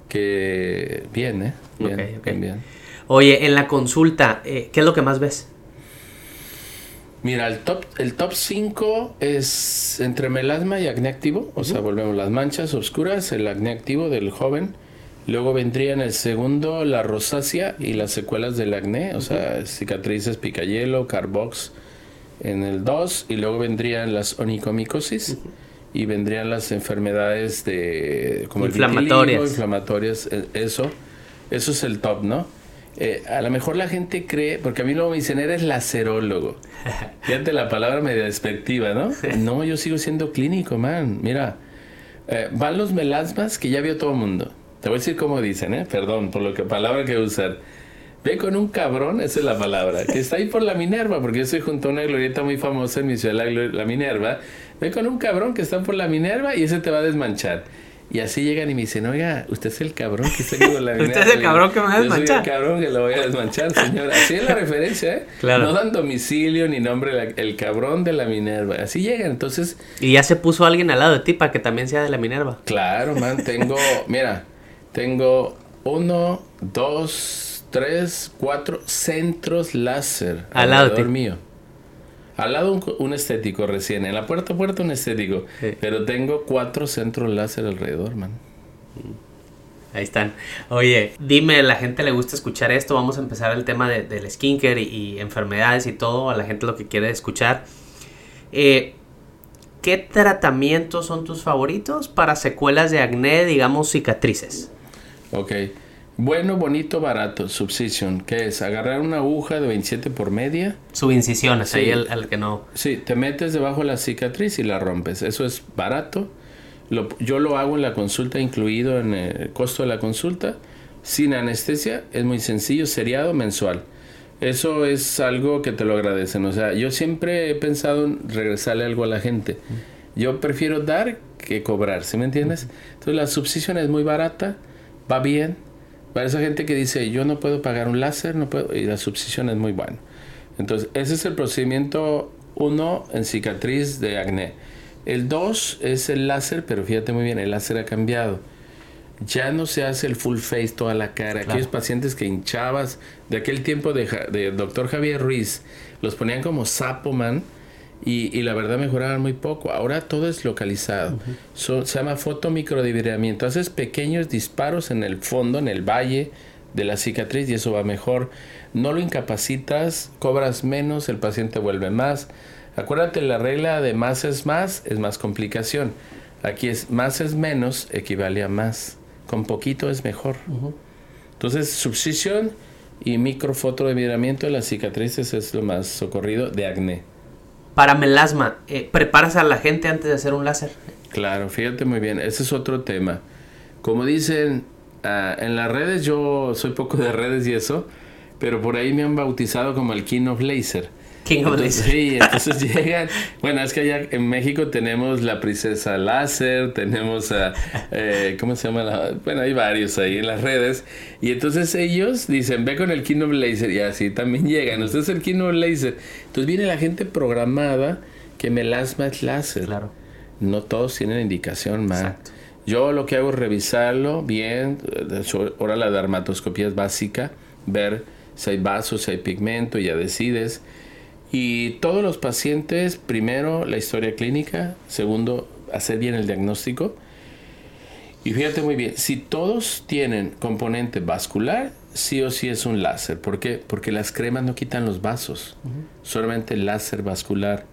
que bien, ¿eh? Bien, Ok, ok. bien, bien. Oye, en la consulta, eh, ¿qué es lo que más ves? Mira, el top, el top 5 es entre melasma y acné activo. O sea, volvemos las manchas oscuras, el acné activo del joven. Luego vendría en el segundo la rosácea y las secuelas del acné, o sea, cicatrices, picayelo, carbox en el 2. Y luego vendrían las onicomicosis y vendrían las enfermedades de como el Inflamatorias. vitiligo, inflamatorias, e- eso. Eso es el top, ¿no? Eh, a lo mejor la gente cree, porque a mí luego me dicen, eres lacerólogo. Fíjate la palabra media despectiva, ¿no? No, yo sigo siendo clínico, man. Mira, eh, van los melasmas que ya vio todo el mundo. Te voy a decir cómo dicen, ¿eh? Perdón por lo que palabra que usar. Ve con un cabrón, esa es la palabra, que está ahí por la Minerva, porque yo estoy junto a una glorieta muy famosa en mi ciudad, la, la Minerva. Ve con un cabrón que está por la Minerva y ese te va a desmanchar. Y así llegan y me dicen, oiga, usted es el cabrón que está con la Usted es el cabrón que me va a desmanchar. Yo soy el cabrón que lo voy a desmanchar, señor. Así es la referencia, ¿eh? Claro. No dan domicilio ni nombre, el cabrón de la Minerva. Así llegan, entonces... Y ya se puso alguien al lado de ti para que también sea de la Minerva. Claro, man, tengo, mira, tengo uno, dos, tres, cuatro centros láser al lado de ti. mío. Al lado un, un, estético recién, en la puerta a puerta un estético. Sí. Pero tengo cuatro centros láser alrededor, man. Ahí están. Oye, dime, la gente le gusta escuchar esto. Vamos a empezar el tema de, del skincare y, y, enfermedades y todo. A la gente lo que quiere escuchar. Eh, ¿Qué tratamientos son tus favoritos para secuelas de acné, digamos cicatrices? Ok. Bueno, bonito, barato. Subcision. ¿Qué es? Agarrar una aguja de 27 por media. Subincisiones, Sí. ahí el, el que no. Sí, te metes debajo de la cicatriz y la rompes. Eso es barato. Lo- yo lo hago en la consulta, incluido en el costo de la consulta, sin anestesia. Es muy sencillo, seriado, mensual. Eso es algo que te lo agradecen. O sea, yo siempre he pensado en regresarle algo a la gente. Yo prefiero dar que cobrar, ¿sí me entiendes? Entonces la subsisión es muy barata, va bien. Para esa gente que dice, yo no puedo pagar un láser, no puedo, y la subsisión es muy buena. Entonces, ese es el procedimiento 1 en cicatriz de acné. El 2 es el láser, pero fíjate muy bien, el láser ha cambiado. Ya no se hace el full face, toda la cara. Claro. Aquellos pacientes que hinchabas de aquel tiempo de doctor Javier Ruiz, los ponían como sapo man y, y la verdad mejoraban muy poco. Ahora todo es localizado. So- se llama fotomicrodibiramiento. Haces pequeños disparos en el fondo, en el valle de la cicatriz y eso va mejor. No lo incapacitas, cobras menos, el paciente vuelve más. Acuérdate, la regla de más es más, es más complicación. Aquí es más es menos, equivale a más. Con poquito es mejor. Entonces, y microfotodibiramiento de las cicatrices es lo más socorrido de acné. Para melasma, eh, ¿preparas a la gente antes de hacer un láser? Claro, fíjate muy bien, ese es otro tema. Como dicen ah, en las redes, yo soy poco de redes y eso, pero por ahí me han bautizado como el King of Laser. King of Entonces. Sí, entonces llegan. Bueno, es que allá en México tenemos la princesa láser, tenemos a. eh, ¿Cómo se llama? La? Bueno, hay varios ahí en las redes. Y entonces ellos dicen, ve con el King of Laser. Y así también llegan. Usted es el King of Laser. Entonces viene la gente programada que melasma es láser. Claro. No todos tienen indicación, man. Exacto. Yo lo que hago es revisarlo bien. Ahora la dermatoscopía es básica. Ver si hay vasos, si hay pigmento, ya decides. Y todos los pacientes, primero la historia clínica, segundo hacer bien el diagnóstico. Y fíjate muy bien, si todos tienen componente vascular, sí o sí es un láser. ¿Por qué? Porque las cremas no quitan los vasos, solamente el láser vascular.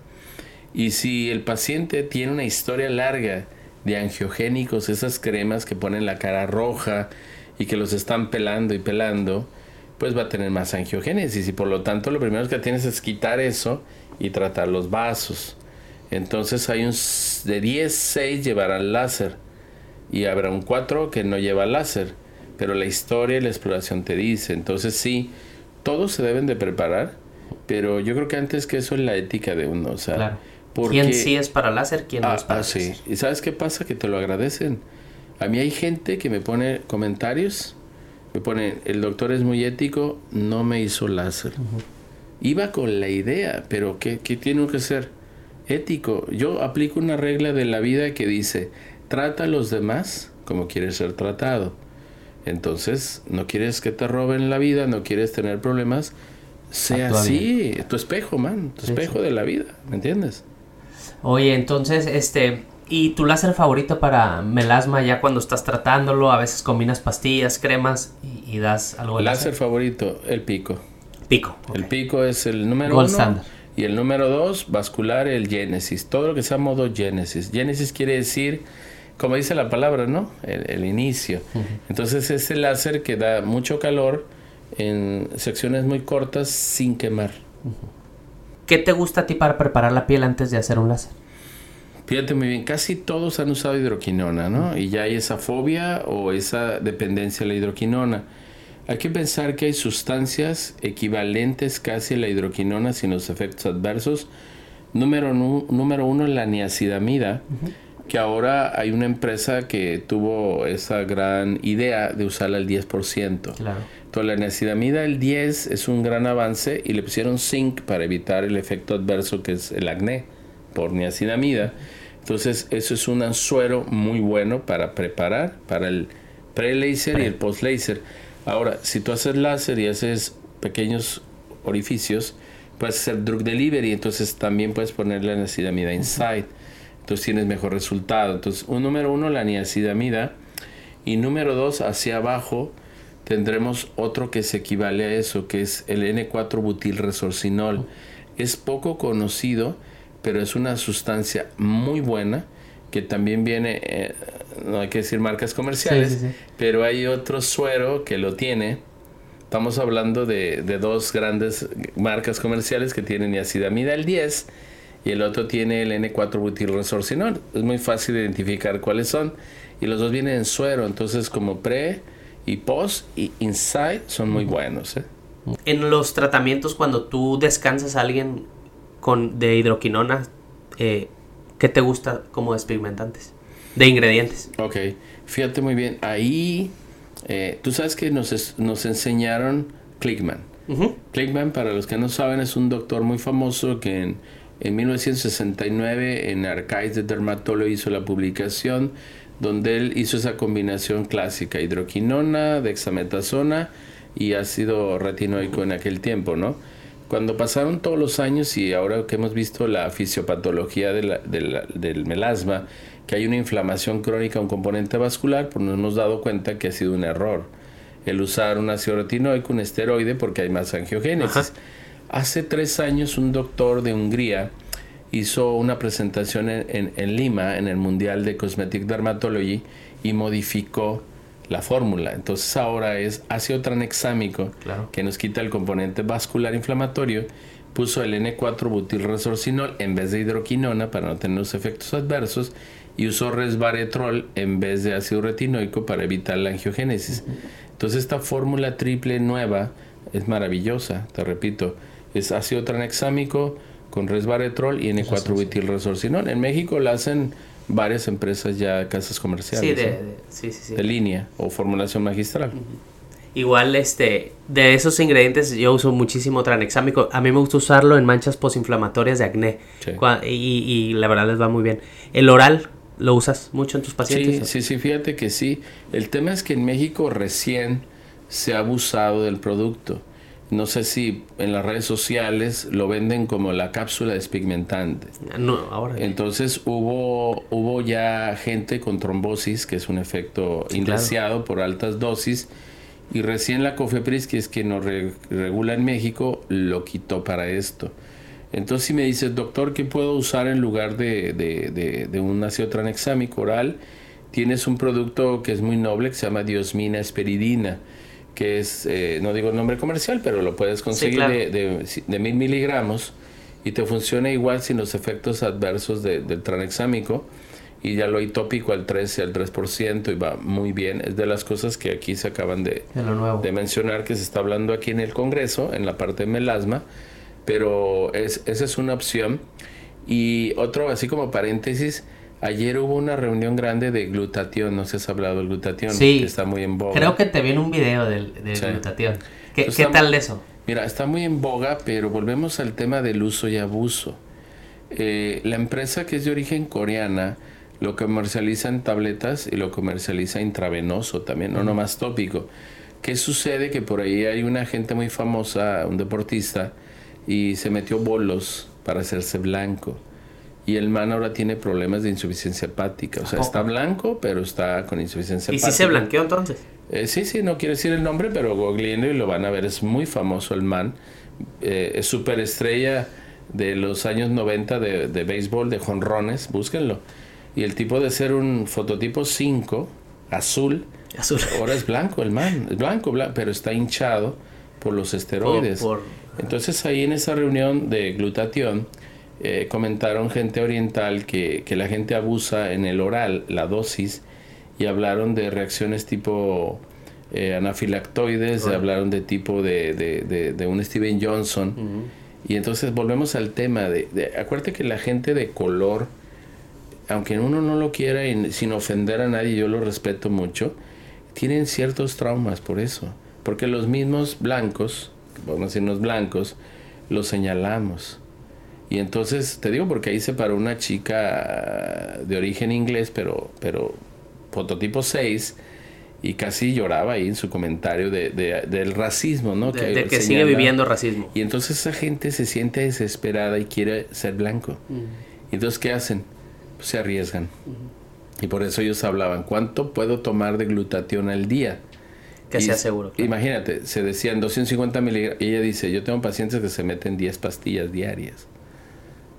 Y si el paciente tiene una historia larga de angiogénicos, esas cremas que ponen la cara roja y que los están pelando y pelando, pues va a tener más angiogénesis y por lo tanto lo primero que tienes es quitar eso y tratar los vasos. Entonces hay un de 10, 6 llevarán láser y habrá un 4 que no lleva láser, pero la historia y la exploración te dice. Entonces sí, todos se deben de preparar, pero yo creo que antes que eso es la ética de uno, o sea, Claro. porque ¿Quién sí es para láser? ¿Quién no Ah, es para ah, sí. láser? ¿Y sabes qué pasa? Que te lo agradecen. A mí hay gente que me pone comentarios, me pone, el doctor es muy ético, no me hizo láser. Iba con la idea, pero ¿qué, qué tiene que ser? Ético. Yo aplico una regla de la vida que dice, trata a los demás como quieres ser tratado. Entonces, no quieres que te roben la vida, no quieres tener problemas, sea Actúa así, tu espejo, man, tu Sí, espejo de la vida, ¿me entiendes? Oye, entonces, este, ¿y tu láser favorito para melasma ya cuando estás tratándolo? A veces combinas pastillas, cremas y, y das algo de Láser láser. favorito, el pico. Pico. El pico es el número Gold uno. standard. Y el número dos, vascular, el Genesis. Todo lo que sea modo Genesis. Genesis quiere decir, como dice la palabra, ¿no? El, el inicio. Entonces es el láser que da mucho calor en secciones muy cortas sin quemar. ¿Qué te gusta a ti para preparar la piel antes de hacer un láser? Fíjate muy bien, casi todos han usado hidroquinona, ¿no? Y ya hay esa fobia o esa dependencia a la hidroquinona. Hay que pensar que hay sustancias equivalentes casi a la hidroquinona sin los efectos adversos. Número, número uno, la niacidamida, que ahora hay una empresa que tuvo esa gran idea de usarla al 10%. Claro. Entonces la niacinamida el 10 es un gran avance y le pusieron zinc para evitar el efecto adverso que es el acné por niacinamida. Entonces eso es un anzuero muy bueno para preparar para el pre-laser y el post-laser. Ahora, si tú haces láser y haces pequeños orificios, puedes hacer drug delivery, entonces también puedes ponerle la niacinamida inside. Entonces tienes mejor resultado. Entonces, un número uno, la niacinamida. Y número dos, hacia abajo, tendremos otro que se equivale a eso, que es el N4 butil resorcinol. Es poco conocido, pero es una sustancia muy buena que también viene, eh, no hay que decir marcas comerciales, Sí, sí, sí. pero hay otro suero que lo tiene. Estamos hablando de, de dos grandes marcas comerciales que tienen niacidamida el 10 y el otro tiene el N4 butil resorcinol. Es muy fácil identificar cuáles son y los dos vienen en suero, entonces como pre y post y inside son muy buenos. ¿eh? En los tratamientos, cuando tú descansas a alguien con, de hidroquinona, eh, ¿qué te gusta como despigmentantes? De ingredientes. Ok, fíjate muy bien, ahí eh, tú sabes que nos, es- nos enseñaron Clickman. Ujú. Clickman, para los que no saben, es un doctor muy famoso que en, en 1969 en Archives de Dermatology hizo la publicación donde él hizo esa combinación clásica, hidroquinona, dexametasona y ácido retinoico en aquel tiempo, ¿no? Cuando pasaron todos los años y ahora que hemos visto la fisiopatología de la- de la- del melasma, que hay una inflamación crónica, un componente vascular, pues nos hemos dado cuenta que ha sido un error el usar un ácido retinoico, un esteroide, porque hay más angiogénesis. Ajá. Hace tres años un doctor de Hungría hizo una presentación en, en- en Lima, en el Mundial de Cosmetic Dermatology, y modificó la fórmula. Entonces ahora es ácido tranexámico, Claro. que nos quita el componente vascular inflamatorio, puso el N4 butilresorcinol en vez de hidroquinona para no tener los efectos adversos y usó resveratrol en vez de ácido retinoico para evitar la angiogénesis. Entonces esta fórmula triple nueva es maravillosa, te repito, es ácido tranexámico con resveratrol y N4 butilresorcinol. En México la hacen varias empresas ya, casas comerciales Sí, de, ¿eh? de- sí, sí, sí. de línea o formulación magistral. Igual, este, de esos ingredientes yo uso muchísimo tranexámico. A mí me gusta usarlo en manchas posinflamatorias de acné. Y, y la verdad les va muy bien. El oral, ¿lo usas mucho en tus Sí, pacientes? sí, sí, fíjate que sí. El tema es que en México recién se ha abusado del producto. No sé si en las redes sociales lo venden como la cápsula despigmentante. No, ahora. Entonces hubo, hubo ya gente con trombosis, que es un efecto Sí, indeseado por altas dosis, y recién la COFEPRIS, que es quien nos re- regula en México, lo quitó para esto. Entonces si me dices, doctor, ¿qué puedo usar en lugar de, de, de- de un ácido tranexámico oral? Tienes un producto que es muy noble, que se llama diosmina esperidina, que es, eh, no digo el nombre comercial, pero lo puedes conseguir claro. de, de, de mil miligramos y te funciona igual sin los efectos adversos de- del tranexámico y ya lo hay tópico al 13, al 3% y va muy bien. Es de las cosas que aquí se acaban de, mencionar que se está hablando aquí en el Congreso, en la parte de melasma, pero es, esa es una opción. Y otro, así como paréntesis, ayer hubo una reunión grande de glutatión, no sé si has hablado del glutatión, Sí. que está muy en boga. Creo que te vi en un video del, del Sí. glutatión. ¿Qué, Pues qué está- tal de eso? Mira, está muy en boga, pero volvemos al tema del uso y abuso. Eh, la empresa que es de origen coreana lo comercializa en tabletas y lo comercializa intravenoso también, no nomás tópico. ¿Qué sucede? Que por ahí hay una gente muy famosa, un deportista, y se metió bolos para hacerse blanco. Y el man ahora tiene problemas de insuficiencia hepática. O sea, ¿A está blanco, pero está con insuficiencia ¿Y si hepática. se blanqueó entonces? Eh, sí, sí, no quiero decir el nombre, pero googleenlo y lo van a ver. Es muy famoso el man. Eh, es superestrella de los años 90 de, de béisbol, de jonrones. Búsquenlo. Y el tipo de ser un fototipo 5, azul, Azul. ahora es blanco el man. Es blanco, blanco, pero está hinchado por los esteroides. Por- Entonces ahí en esa reunión de glutatión eh, comentaron gente oriental que, que la gente abusa en el oral la dosis y hablaron de reacciones tipo eh, anafilactoides, Right. hablaron de tipo de, de, de- de un Steven Johnson. Y entonces volvemos al tema de, de- acuérdate que la gente de color aunque uno no lo quiera y sin ofender a nadie, yo lo respeto mucho, tienen ciertos traumas por eso. Porque los mismos blancos, vamos a decirnos blancos, los señalamos. Y entonces, te digo porque ahí se paró una chica de origen inglés, pero, pero fototipo 6, y casi lloraba ahí en su comentario de, del racismo, ¿no? De que, sigue viviendo racismo. Y entonces esa gente se siente desesperada y quiere ser blanco. Y entonces, ¿qué hacen? Pues se arriesgan. Y por eso ellos hablaban, ¿cuánto puedo tomar de glutatión al día? Que sea seguro. Imagínate, se decían 250 miligramos. Y ella dice, yo tengo pacientes que se meten 10 pastillas diarias.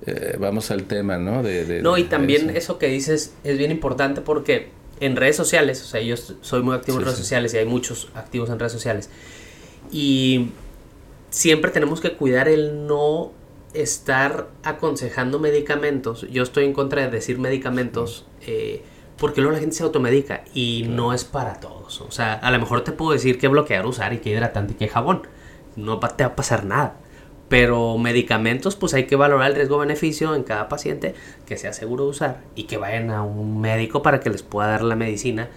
Eh, vamos al tema, ¿no? De, no, y también eso. que dices es bien importante porque en redes sociales, o sea, yo soy muy activo en redes sociales y hay muchos activos en redes sociales. Y siempre tenemos que cuidar el no estar aconsejando medicamentos. Yo estoy en contra de decir medicamentos eh, porque luego la gente se automedica y no es para todos. O sea, a lo mejor te puedo decir qué bloquear usar y qué hidratante y qué jabón. No te va a pasar nada. Pero medicamentos, pues hay que valorar el riesgo-beneficio en cada paciente, que sea seguro de usar y que vayan a un médico para que les pueda dar la medicina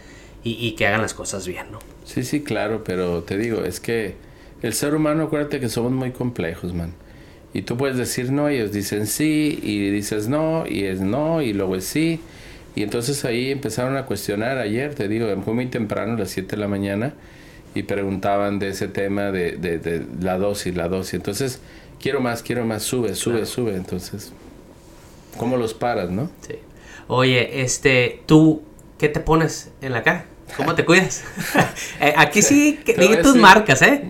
y, y que hagan las cosas bien, ¿no? Sí, sí, claro, pero te digo, es que el ser humano, acuérdate que somos muy complejos, man. Y tú puedes decir no, y ellos dicen sí, y dices no, y es no, y luego es sí. Y entonces ahí empezaron a cuestionar ayer, te digo, fue muy temprano, a las 7 de la mañana, y preguntaban de ese tema de, de, de la dosis, la dosis. Entonces, quiero más, quiero más, sube, sube, sube. Entonces, ¿cómo los paras, no? Sí. Oye, este, tú, ¿qué te pones en la cara? ¿Cómo te cuidas? Eh, aquí sí, dije tus marcas, ¿eh?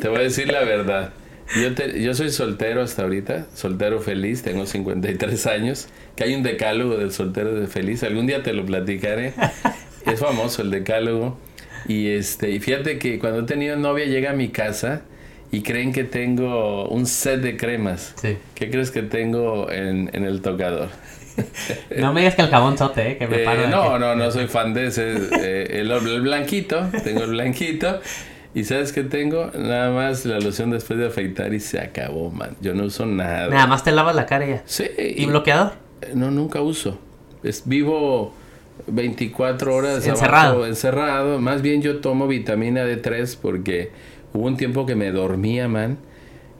Te voy a decir la verdad. Yo, te, yo soy soltero hasta ahorita, soltero feliz, tengo 53 años, que hay un decálogo del soltero de feliz, algún día te lo platicaré, es famoso el decálogo, y este, y fíjate que cuando he tenido novia llega a mi casa y creen que tengo un set de cremas, ¿qué crees que tengo en, en el tocador? No me digas que el jabón sote, ¿eh? que me eh, No, no, no soy fan de ese. Eh, el, el, blanquito, tengo el blanquito. Y sabes que tengo nada más la loción después de afeitar y se acabó, man. Yo no uso nada. Nada más te lavas la cara ya. Sí. ¿Y, bloqueador? Eh, no, nunca uso. Es vivo 24 horas encerrado. encerrado. Más bien yo tomo vitamina D3 porque hubo un tiempo que me dormía, man.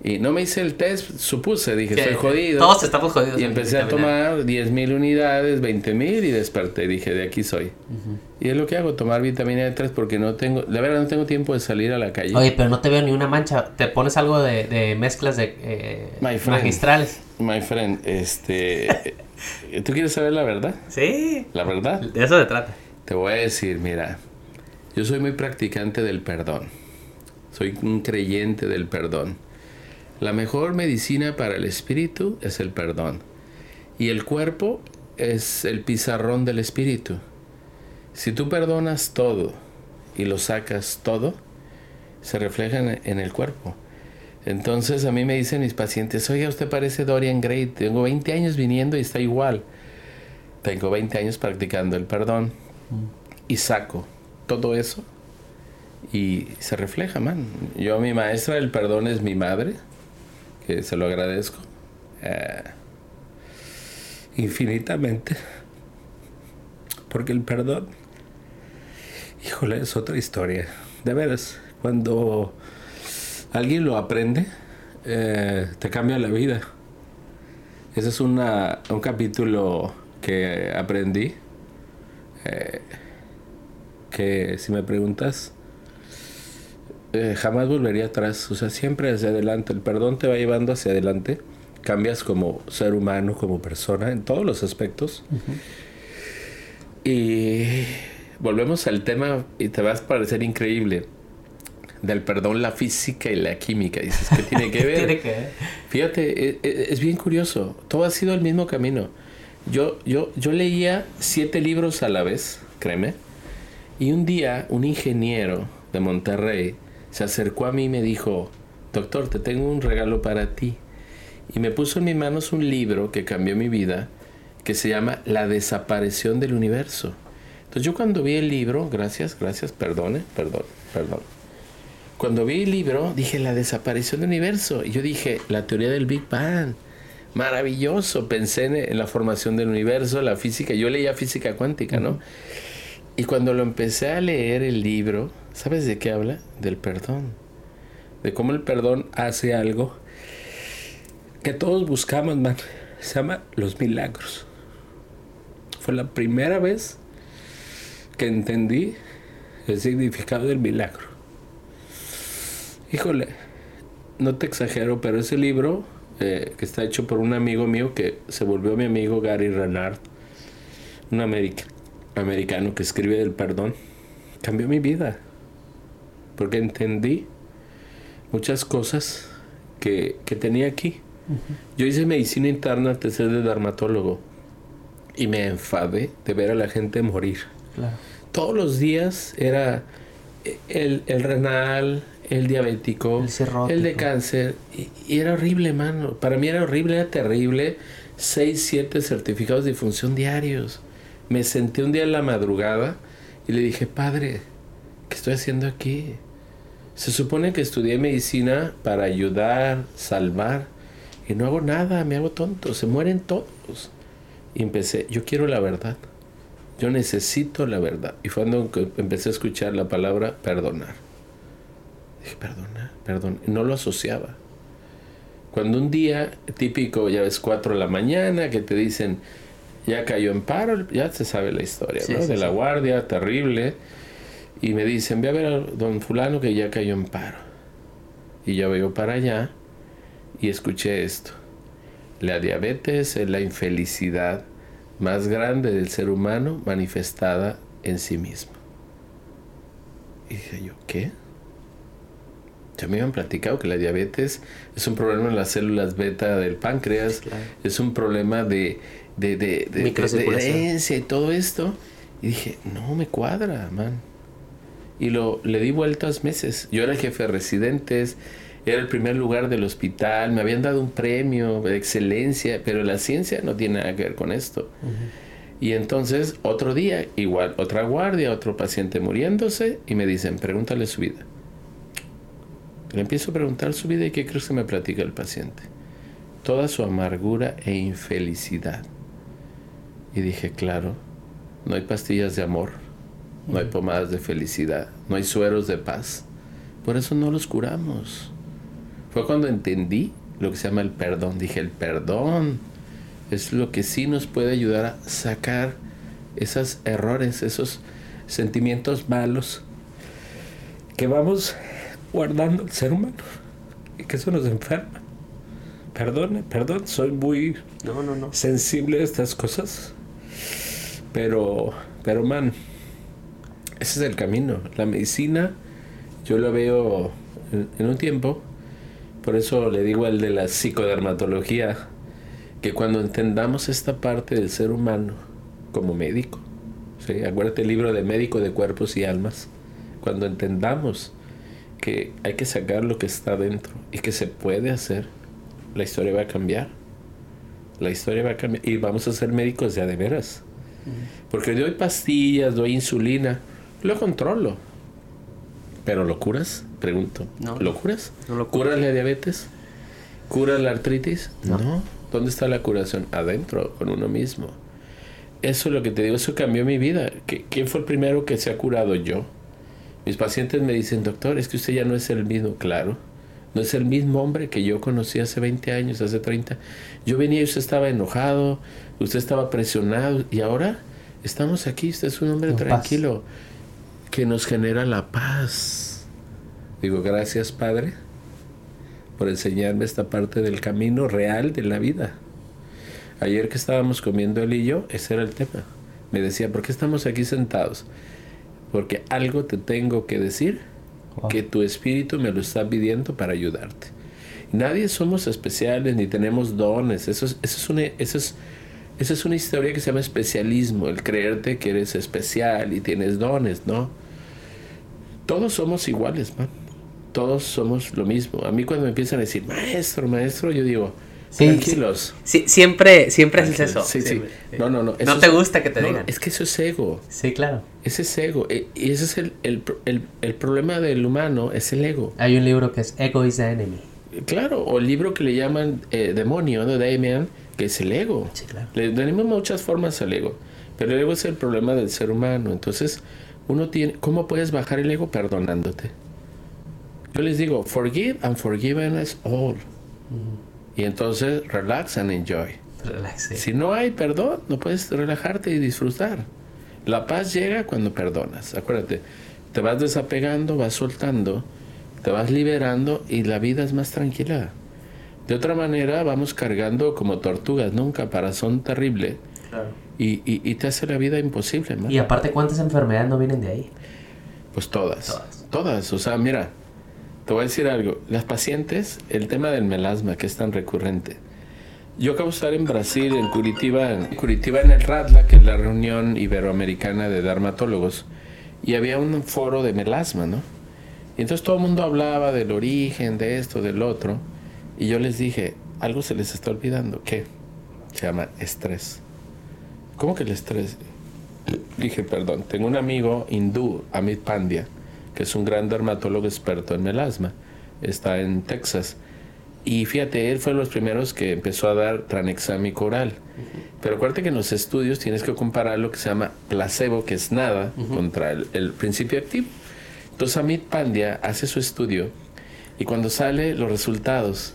Y no me hice el test, supuse, dije, estoy jodido. Todos estamos jodidos. Y empecé a tomar 10 mil unidades, 20 mil y desperté. Dije, de aquí soy. Y es lo que hago, tomar vitamina D3 porque no tengo, la verdad no tengo tiempo de salir a la calle. Oye, pero no te veo ni una mancha. ¿Te pones algo de, de mezclas de eh, magistrales? My friend, este... ¿Tú quieres saber la verdad? Sí. ¿La verdad? De eso se trata. Te voy a decir, mira, yo soy muy practicante del perdón. Soy un creyente del perdón. La mejor medicina para el espíritu es el perdón. Y el cuerpo es el pizarrón del espíritu. Si tú perdonas todo y lo sacas todo, se refleja en el cuerpo. Entonces a mí me dicen mis pacientes, oiga, usted parece Dorian Gray, tengo 20 años viniendo y está igual. Tengo 20 años practicando el perdón y saco todo eso y se refleja, man. Yo, mi maestra del perdón es mi madre, que se lo agradezco eh, infinitamente. Porque el perdón, híjole, es otra historia. De veras, cuando alguien lo aprende, eh, te cambia la vida. Ese es una, un capítulo que aprendí. Eh, que si me preguntas, eh, jamás volvería atrás. O sea, siempre hacia adelante. El perdón te va llevando hacia adelante. Cambias como ser humano, como persona, en todos los aspectos. Y volvemos al tema y te vas a parecer increíble. Del perdón, la física y la química. Dices, ¿qué tiene que ver? Fíjate, e, e, es, bien curioso. Todo ha sido el mismo camino. Yo, yo, yo leía siete libros a la vez, créeme. Y un día, un ingeniero de Monterrey se acercó a mí y me dijo, doctor, te tengo un regalo para ti. Y me puso en mis manos un libro que cambió mi vida, que se llama La desaparición del universo. Entonces yo cuando vi el libro, gracias, gracias, perdone, perdón, perdón. Cuando vi el libro, dije la desaparición del universo. Y yo dije, la teoría del Big Bang. maravilloso. Pensé en, la formación del universo, la física. Yo leía física cuántica, ¿no? Y cuando lo empecé a leer el libro, ¿sabes de qué habla? Del perdón. De cómo el perdón hace algo que todos buscamos, man. Se llama los milagros. Fue la primera vez que entendí el significado del milagro. Híjole, no te exagero, pero ese libro, eh, que está hecho por un amigo mío que se volvió mi amigo Gary Renard, un americano que escribe del perdón, cambió mi vida. Porque entendí muchas cosas que, tenía aquí. Yo hice medicina interna antes de ser de dermatólogo y me enfadé de ver a la gente morir. Todos los días era el, el renal, el diabético, el, de cáncer. Y, era horrible, mano. Para mí era horrible, era terrible. Seis, siete certificados de función diarios. Me senté un día en la madrugada y le dije, padre, ¿qué estoy haciendo aquí? Se supone que estudié medicina para ayudar, salvar. Y no hago nada, me hago tonto, se mueren todos. Y empecé, yo quiero la verdad. Yo necesito la verdad. Y fue cuando empecé a escuchar la palabra perdonar. Dije, perdona, perdón. No lo asociaba. Cuando un día típico, ya ves, 4 de la mañana, que te dicen, ya cayó en paro, ya se sabe la historia, ¿no? de la guardia, terrible. Y me dicen, ve a ver a don fulano que ya cayó en paro. Y yo veo para allá y escuché esto. La diabetes es la infelicidad más grande del ser humano manifestada en sí mismo. Y dije yo, ¿qué? Ya me habían platicado que la diabetes es un problema en las células beta del páncreas, es un problema de, de, de, herencia y todo esto. Y dije, no me cuadra, man. Y lo, le di vueltas meses. Yo era el jefe de residentes, era el primer lugar del hospital, me habían dado un premio de excelencia, pero la ciencia no tiene nada que ver con esto. Y entonces, otro día, igual, otra guardia, otro paciente muriéndose, y me dicen, pregúntale su vida. Le empiezo a preguntar su vida y qué crees que me platica el paciente. Toda su amargura e infelicidad. Y dije, claro, no hay pastillas de amor, no hay pomadas de felicidad, no hay sueros de paz. Por eso no los curamos. Fue cuando entendí lo que se llama el perdón. Dije, el perdón es lo que sí nos puede ayudar a sacar esos errores, esos sentimientos malos que vamos guardando el ser humano y que eso nos enferma. Perdone, perdón, soy muy sensible a estas cosas. Pero, pero man, ese es el camino. La medicina, yo lo veo en, un tiempo, por eso le digo al de la psicodermatología, que cuando entendamos esta parte del ser humano como médico, ¿sí? acuérdate el libro de médico de cuerpos y almas, cuando entendamos que hay que sacar lo que está dentro y que se puede hacer, la historia va a cambiar. La historia va a cambiar y vamos a ser médicos ya de veras. Porque doy pastillas, doy insulina, lo controlo. Pero ¿lo Pregunto. ¿Lo curas? No lo ¿Curas la diabetes? ¿Curas la artritis? No. ¿Dónde está la curación? Adentro, con uno mismo. Eso es lo que te digo, eso cambió mi vida. ¿Quién fue el primero que se ha curado? Yo. Mis pacientes me dicen, doctor, es que usted ya no es el mismo, claro. No es el mismo hombre que yo conocí hace 20 años, hace 30. Yo venía y usted estaba enojado, usted estaba presionado y ahora estamos aquí, usted es un hombre tranquilo que nos genera la paz. Digo, gracias Padre por enseñarme esta parte del camino real de la vida. Ayer que estábamos comiendo él y yo, ese era el tema. Me decía, ¿por qué estamos aquí sentados? porque algo te tengo que decir que tu espíritu me lo está pidiendo para ayudarte. Nadie somos especiales ni tenemos dones. Eso es, eso es, una, eso es, eso es una historia que se llama especialismo, el creerte que eres especial y tienes dones, ¿no? Todos somos iguales, man. Todos somos lo mismo. A mí cuando me empiezan a decir, maestro, maestro, yo digo, Tranquilos. Sí, siempre, siempre haces eso. Sí, sí. No, no, no. no te gusta que te digan. Es que eso es ego. Sí, claro. Ese es ego. E, y ese es el, el, el, el, problema del humano, es el ego. Hay un libro que es Ego is the Enemy. Claro, o el libro que le llaman eh, Demonio de Damien, que es el ego. Sí, claro. Le tenemos muchas formas al ego, pero el ego es el problema del ser humano. Entonces, uno tiene, ¿cómo puedes bajar el ego perdonándote? Yo les digo, forgive and forgiven is all. Y entonces, relax and enjoy. Si no hay perdón, no puedes relajarte y disfrutar. La paz llega cuando perdonas. Acuérdate, te vas desapegando, vas soltando, te vas liberando y la vida es más tranquila. De otra manera, vamos cargando como tortugas, ¿no? Un caparazón terrible Claro. y, y- y te hace la vida imposible, man. Y aparte, ¿cuántas enfermedades no vienen de ahí? Pues todas. Todas. Todas. O sea, mira, te voy a decir algo. Las pacientes, el tema del melasma, que es tan recurrente. Yo acabo de estar en Brasil, en Curitiba, en Curitiba en el RADLA, que es la reunión iberoamericana de dermatólogos, y había un foro de melasma, ¿no? Y entonces todo el mundo hablaba del origen, de esto, del otro, y yo les dije, algo se les está olvidando. ¿Qué? Se llama estrés. ¿Cómo que el estrés? Dije, perdón, tengo un amigo hindú, Amit Pandya, que es un gran dermatólogo experto en melasma. Está en Texas. Y fíjate, él fue de los primeros que empezó a dar tranexámico oral. Pero acuérdate que en los estudios tienes que comparar lo que se llama placebo, que es nada, contra el, el principio activo. Entonces Amit Pandya hace su estudio y cuando sale los resultados,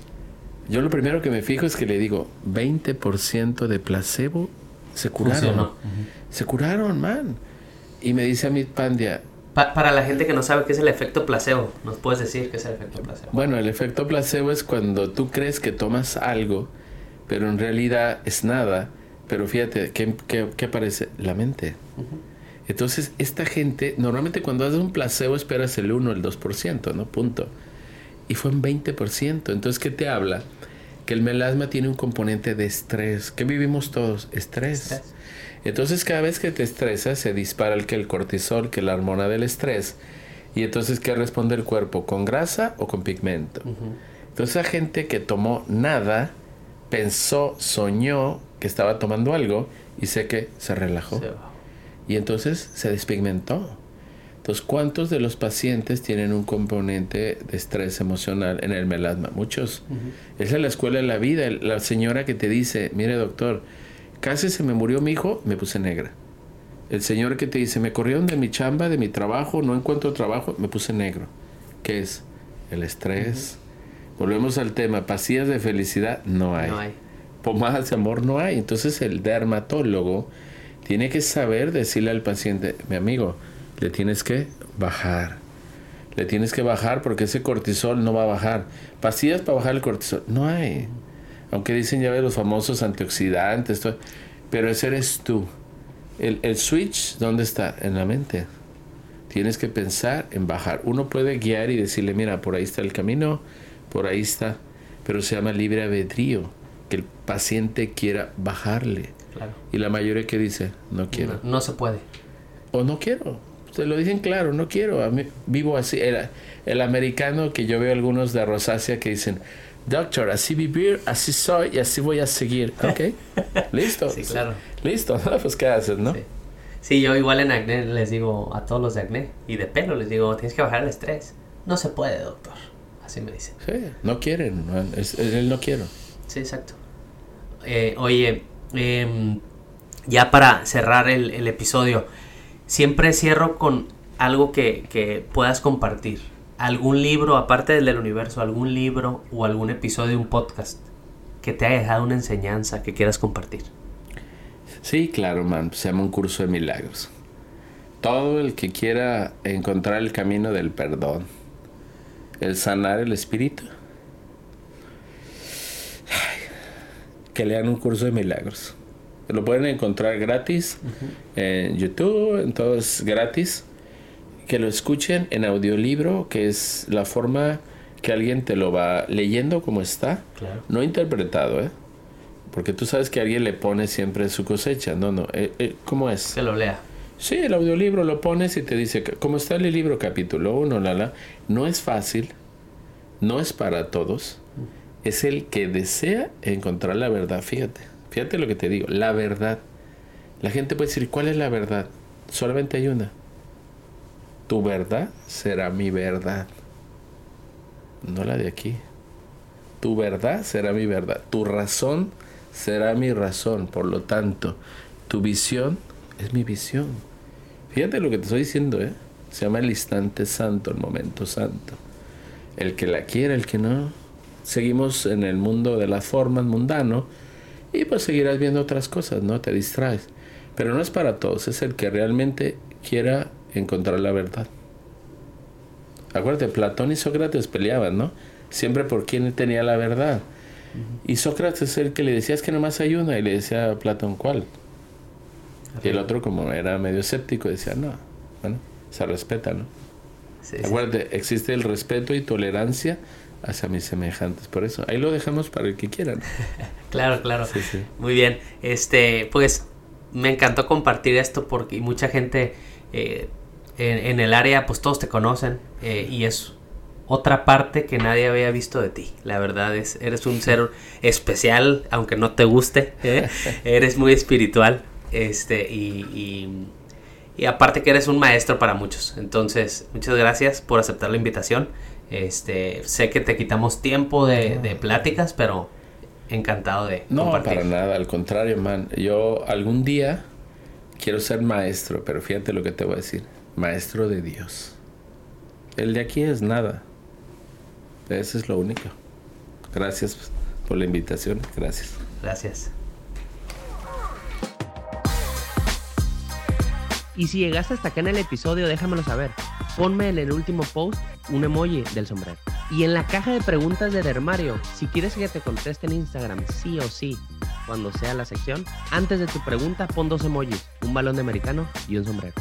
yo lo primero que me fijo es que le digo, 20% de placebo se curaron. Se curaron, man. Y me dice Amit Pandya, Pa- para la gente que no sabe qué es el efecto placebo, ¿nos puedes decir qué es el efecto placebo? Bueno, el efecto placebo es cuando tú crees que tomas algo, pero en realidad es nada. Pero fíjate, ¿qué, qué, qué aparece? La mente. Entonces, esta gente, normalmente cuando haces un placebo esperas el 1, el 2%, ¿no? Punto. Y fue un 20%. Entonces, ¿qué te habla? Que el melasma tiene un componente de estrés. ¿Qué vivimos todos? Estrés. Estrés. Entonces, cada vez que te estresas, se dispara el que el cortisol, que la hormona del estrés. Y entonces, ¿qué responde el cuerpo? ¿Con grasa o con pigmento? Entonces, la gente que tomó nada, pensó, soñó que estaba tomando algo y sé que se relajó. Se. Y entonces se despigmentó. Entonces, ¿cuántos de los pacientes tienen un componente de estrés emocional en el melasma? Muchos. Esa es la escuela de la vida. La señora que te dice, mire doctor, casi se me murió mi hijo, me puse negra. El señor que te dice, me corrieron de mi chamba, de mi trabajo, no encuentro trabajo, me puse negro. ¿Qué es? El estrés. Volvemos al tema, pastillas de felicidad no hay. No hay. Pomadas de amor no hay. Entonces el dermatólogo tiene que saber decirle al paciente, mi amigo, le tienes que bajar. Le tienes que bajar porque ese cortisol no va a bajar. Pastillas para bajar el cortisol, no hay. Aunque dicen ya ves los famosos antioxidantes, todo, pero ese eres tú. El, el switch, ¿dónde está? En la mente. Tienes que pensar en bajar. Uno puede guiar y decirle, mira, por ahí está el camino, por ahí está, pero se llama libre albedrío, que el paciente quiera bajarle. Claro. Y la mayoría que dice, no quiero. No, no se puede. O no quiero. Te lo dicen claro, no quiero. A mí, vivo así. El, el americano que yo veo algunos de rosácea que dicen, doctor, así vivir, así soy y así voy a seguir. Ok, listo. Sí, claro. Listo, pues ¿qué haces, no? Sí. Sí, yo igual en acné les digo a todos los de acné y de pelo les digo, tienes que bajar el estrés. No se puede, doctor. Así me dicen. Sí, no quieren. es- el no quiero. Sí, exacto. Eh, oye, em, ya para cerrar el, el episodio, siempre cierro con algo que, que puedas compartir. Algún libro, aparte del del universo, algún libro o algún episodio de un podcast que te haya dejado una enseñanza que quieras compartir. Sí, claro, man. Se llama un curso de milagros. Todo el que quiera encontrar el camino del perdón, el sanar el espíritu, que lean un curso de milagros. Lo pueden encontrar gratis en YouTube, en todo es gratis. Que lo escuchen en audiolibro, que es la forma que alguien te lo va leyendo como está, Claro. no interpretado, ¿eh? Porque tú sabes que alguien le pone siempre su cosecha. No, no. eh, eh, ¿Cómo es? Que lo lea. Sí, el audiolibro lo pones y te dice, ¿cómo está el libro capítulo 1? La, la. No es fácil. No es para todos. Es el que desea encontrar la verdad. Fíjate. Fíjate lo que te digo. La verdad. La gente puede decir, ¿cuál es la verdad? Solamente hay una. Tu verdad será mi verdad. No la de aquí. Tu verdad será mi verdad. Tu razón será mi razón. Por lo tanto, tu visión es mi visión. Fíjate lo que te estoy diciendo, ¿eh? Se llama el instante santo, el momento santo. El que la quiera, el que no. Seguimos en el mundo de las formas mundano y pues seguirás viendo otras cosas, ¿no? Te distraes. Pero no es para todos, es el que realmente quiera encontrar la verdad. Acuérdate, Platón y Sócrates peleaban, ¿no? Siempre por quién tenía la verdad. Y Sócrates es el que le decía, es que nomás hay una, y le decía a Platón, ¿cuál? Y el otro, como era medio escéptico, decía, no, bueno, se respeta, ¿no? Acuérdate, existe el respeto y tolerancia hacia mis semejantes. Por eso, ahí lo dejamos para el que quieran. claro, claro. Muy bien. Este, pues me encantó compartir esto porque mucha gente eh, en, el área, pues todos te conocen eh, y es otra parte que nadie había visto de ti. La verdad es, eres un ser especial, aunque no te guste. ¿eh? eres muy espiritual. Este, y, y, aparte que eres un maestro para muchos. Entonces, muchas gracias por aceptar la invitación. Este, sé que te quitamos tiempo de, de pláticas, pero encantado de no, para nada, al contrario, man. Yo algún día quiero ser maestro, pero fíjate lo que te voy a decir. Maestro de Dios. El de aquí es nada. Eso es lo único. Gracias por la invitación. Gracias. Gracias. Y si llegaste hasta acá en el episodio, déjamelo saber. Ponme en el último post un emoji del sombrero. Y en la caja de preguntas de Dermario, si quieres que te conteste en Instagram, sí o sí, cuando sea la sección, antes de tu pregunta pon dos emojis, un balón de americano y un sombrero.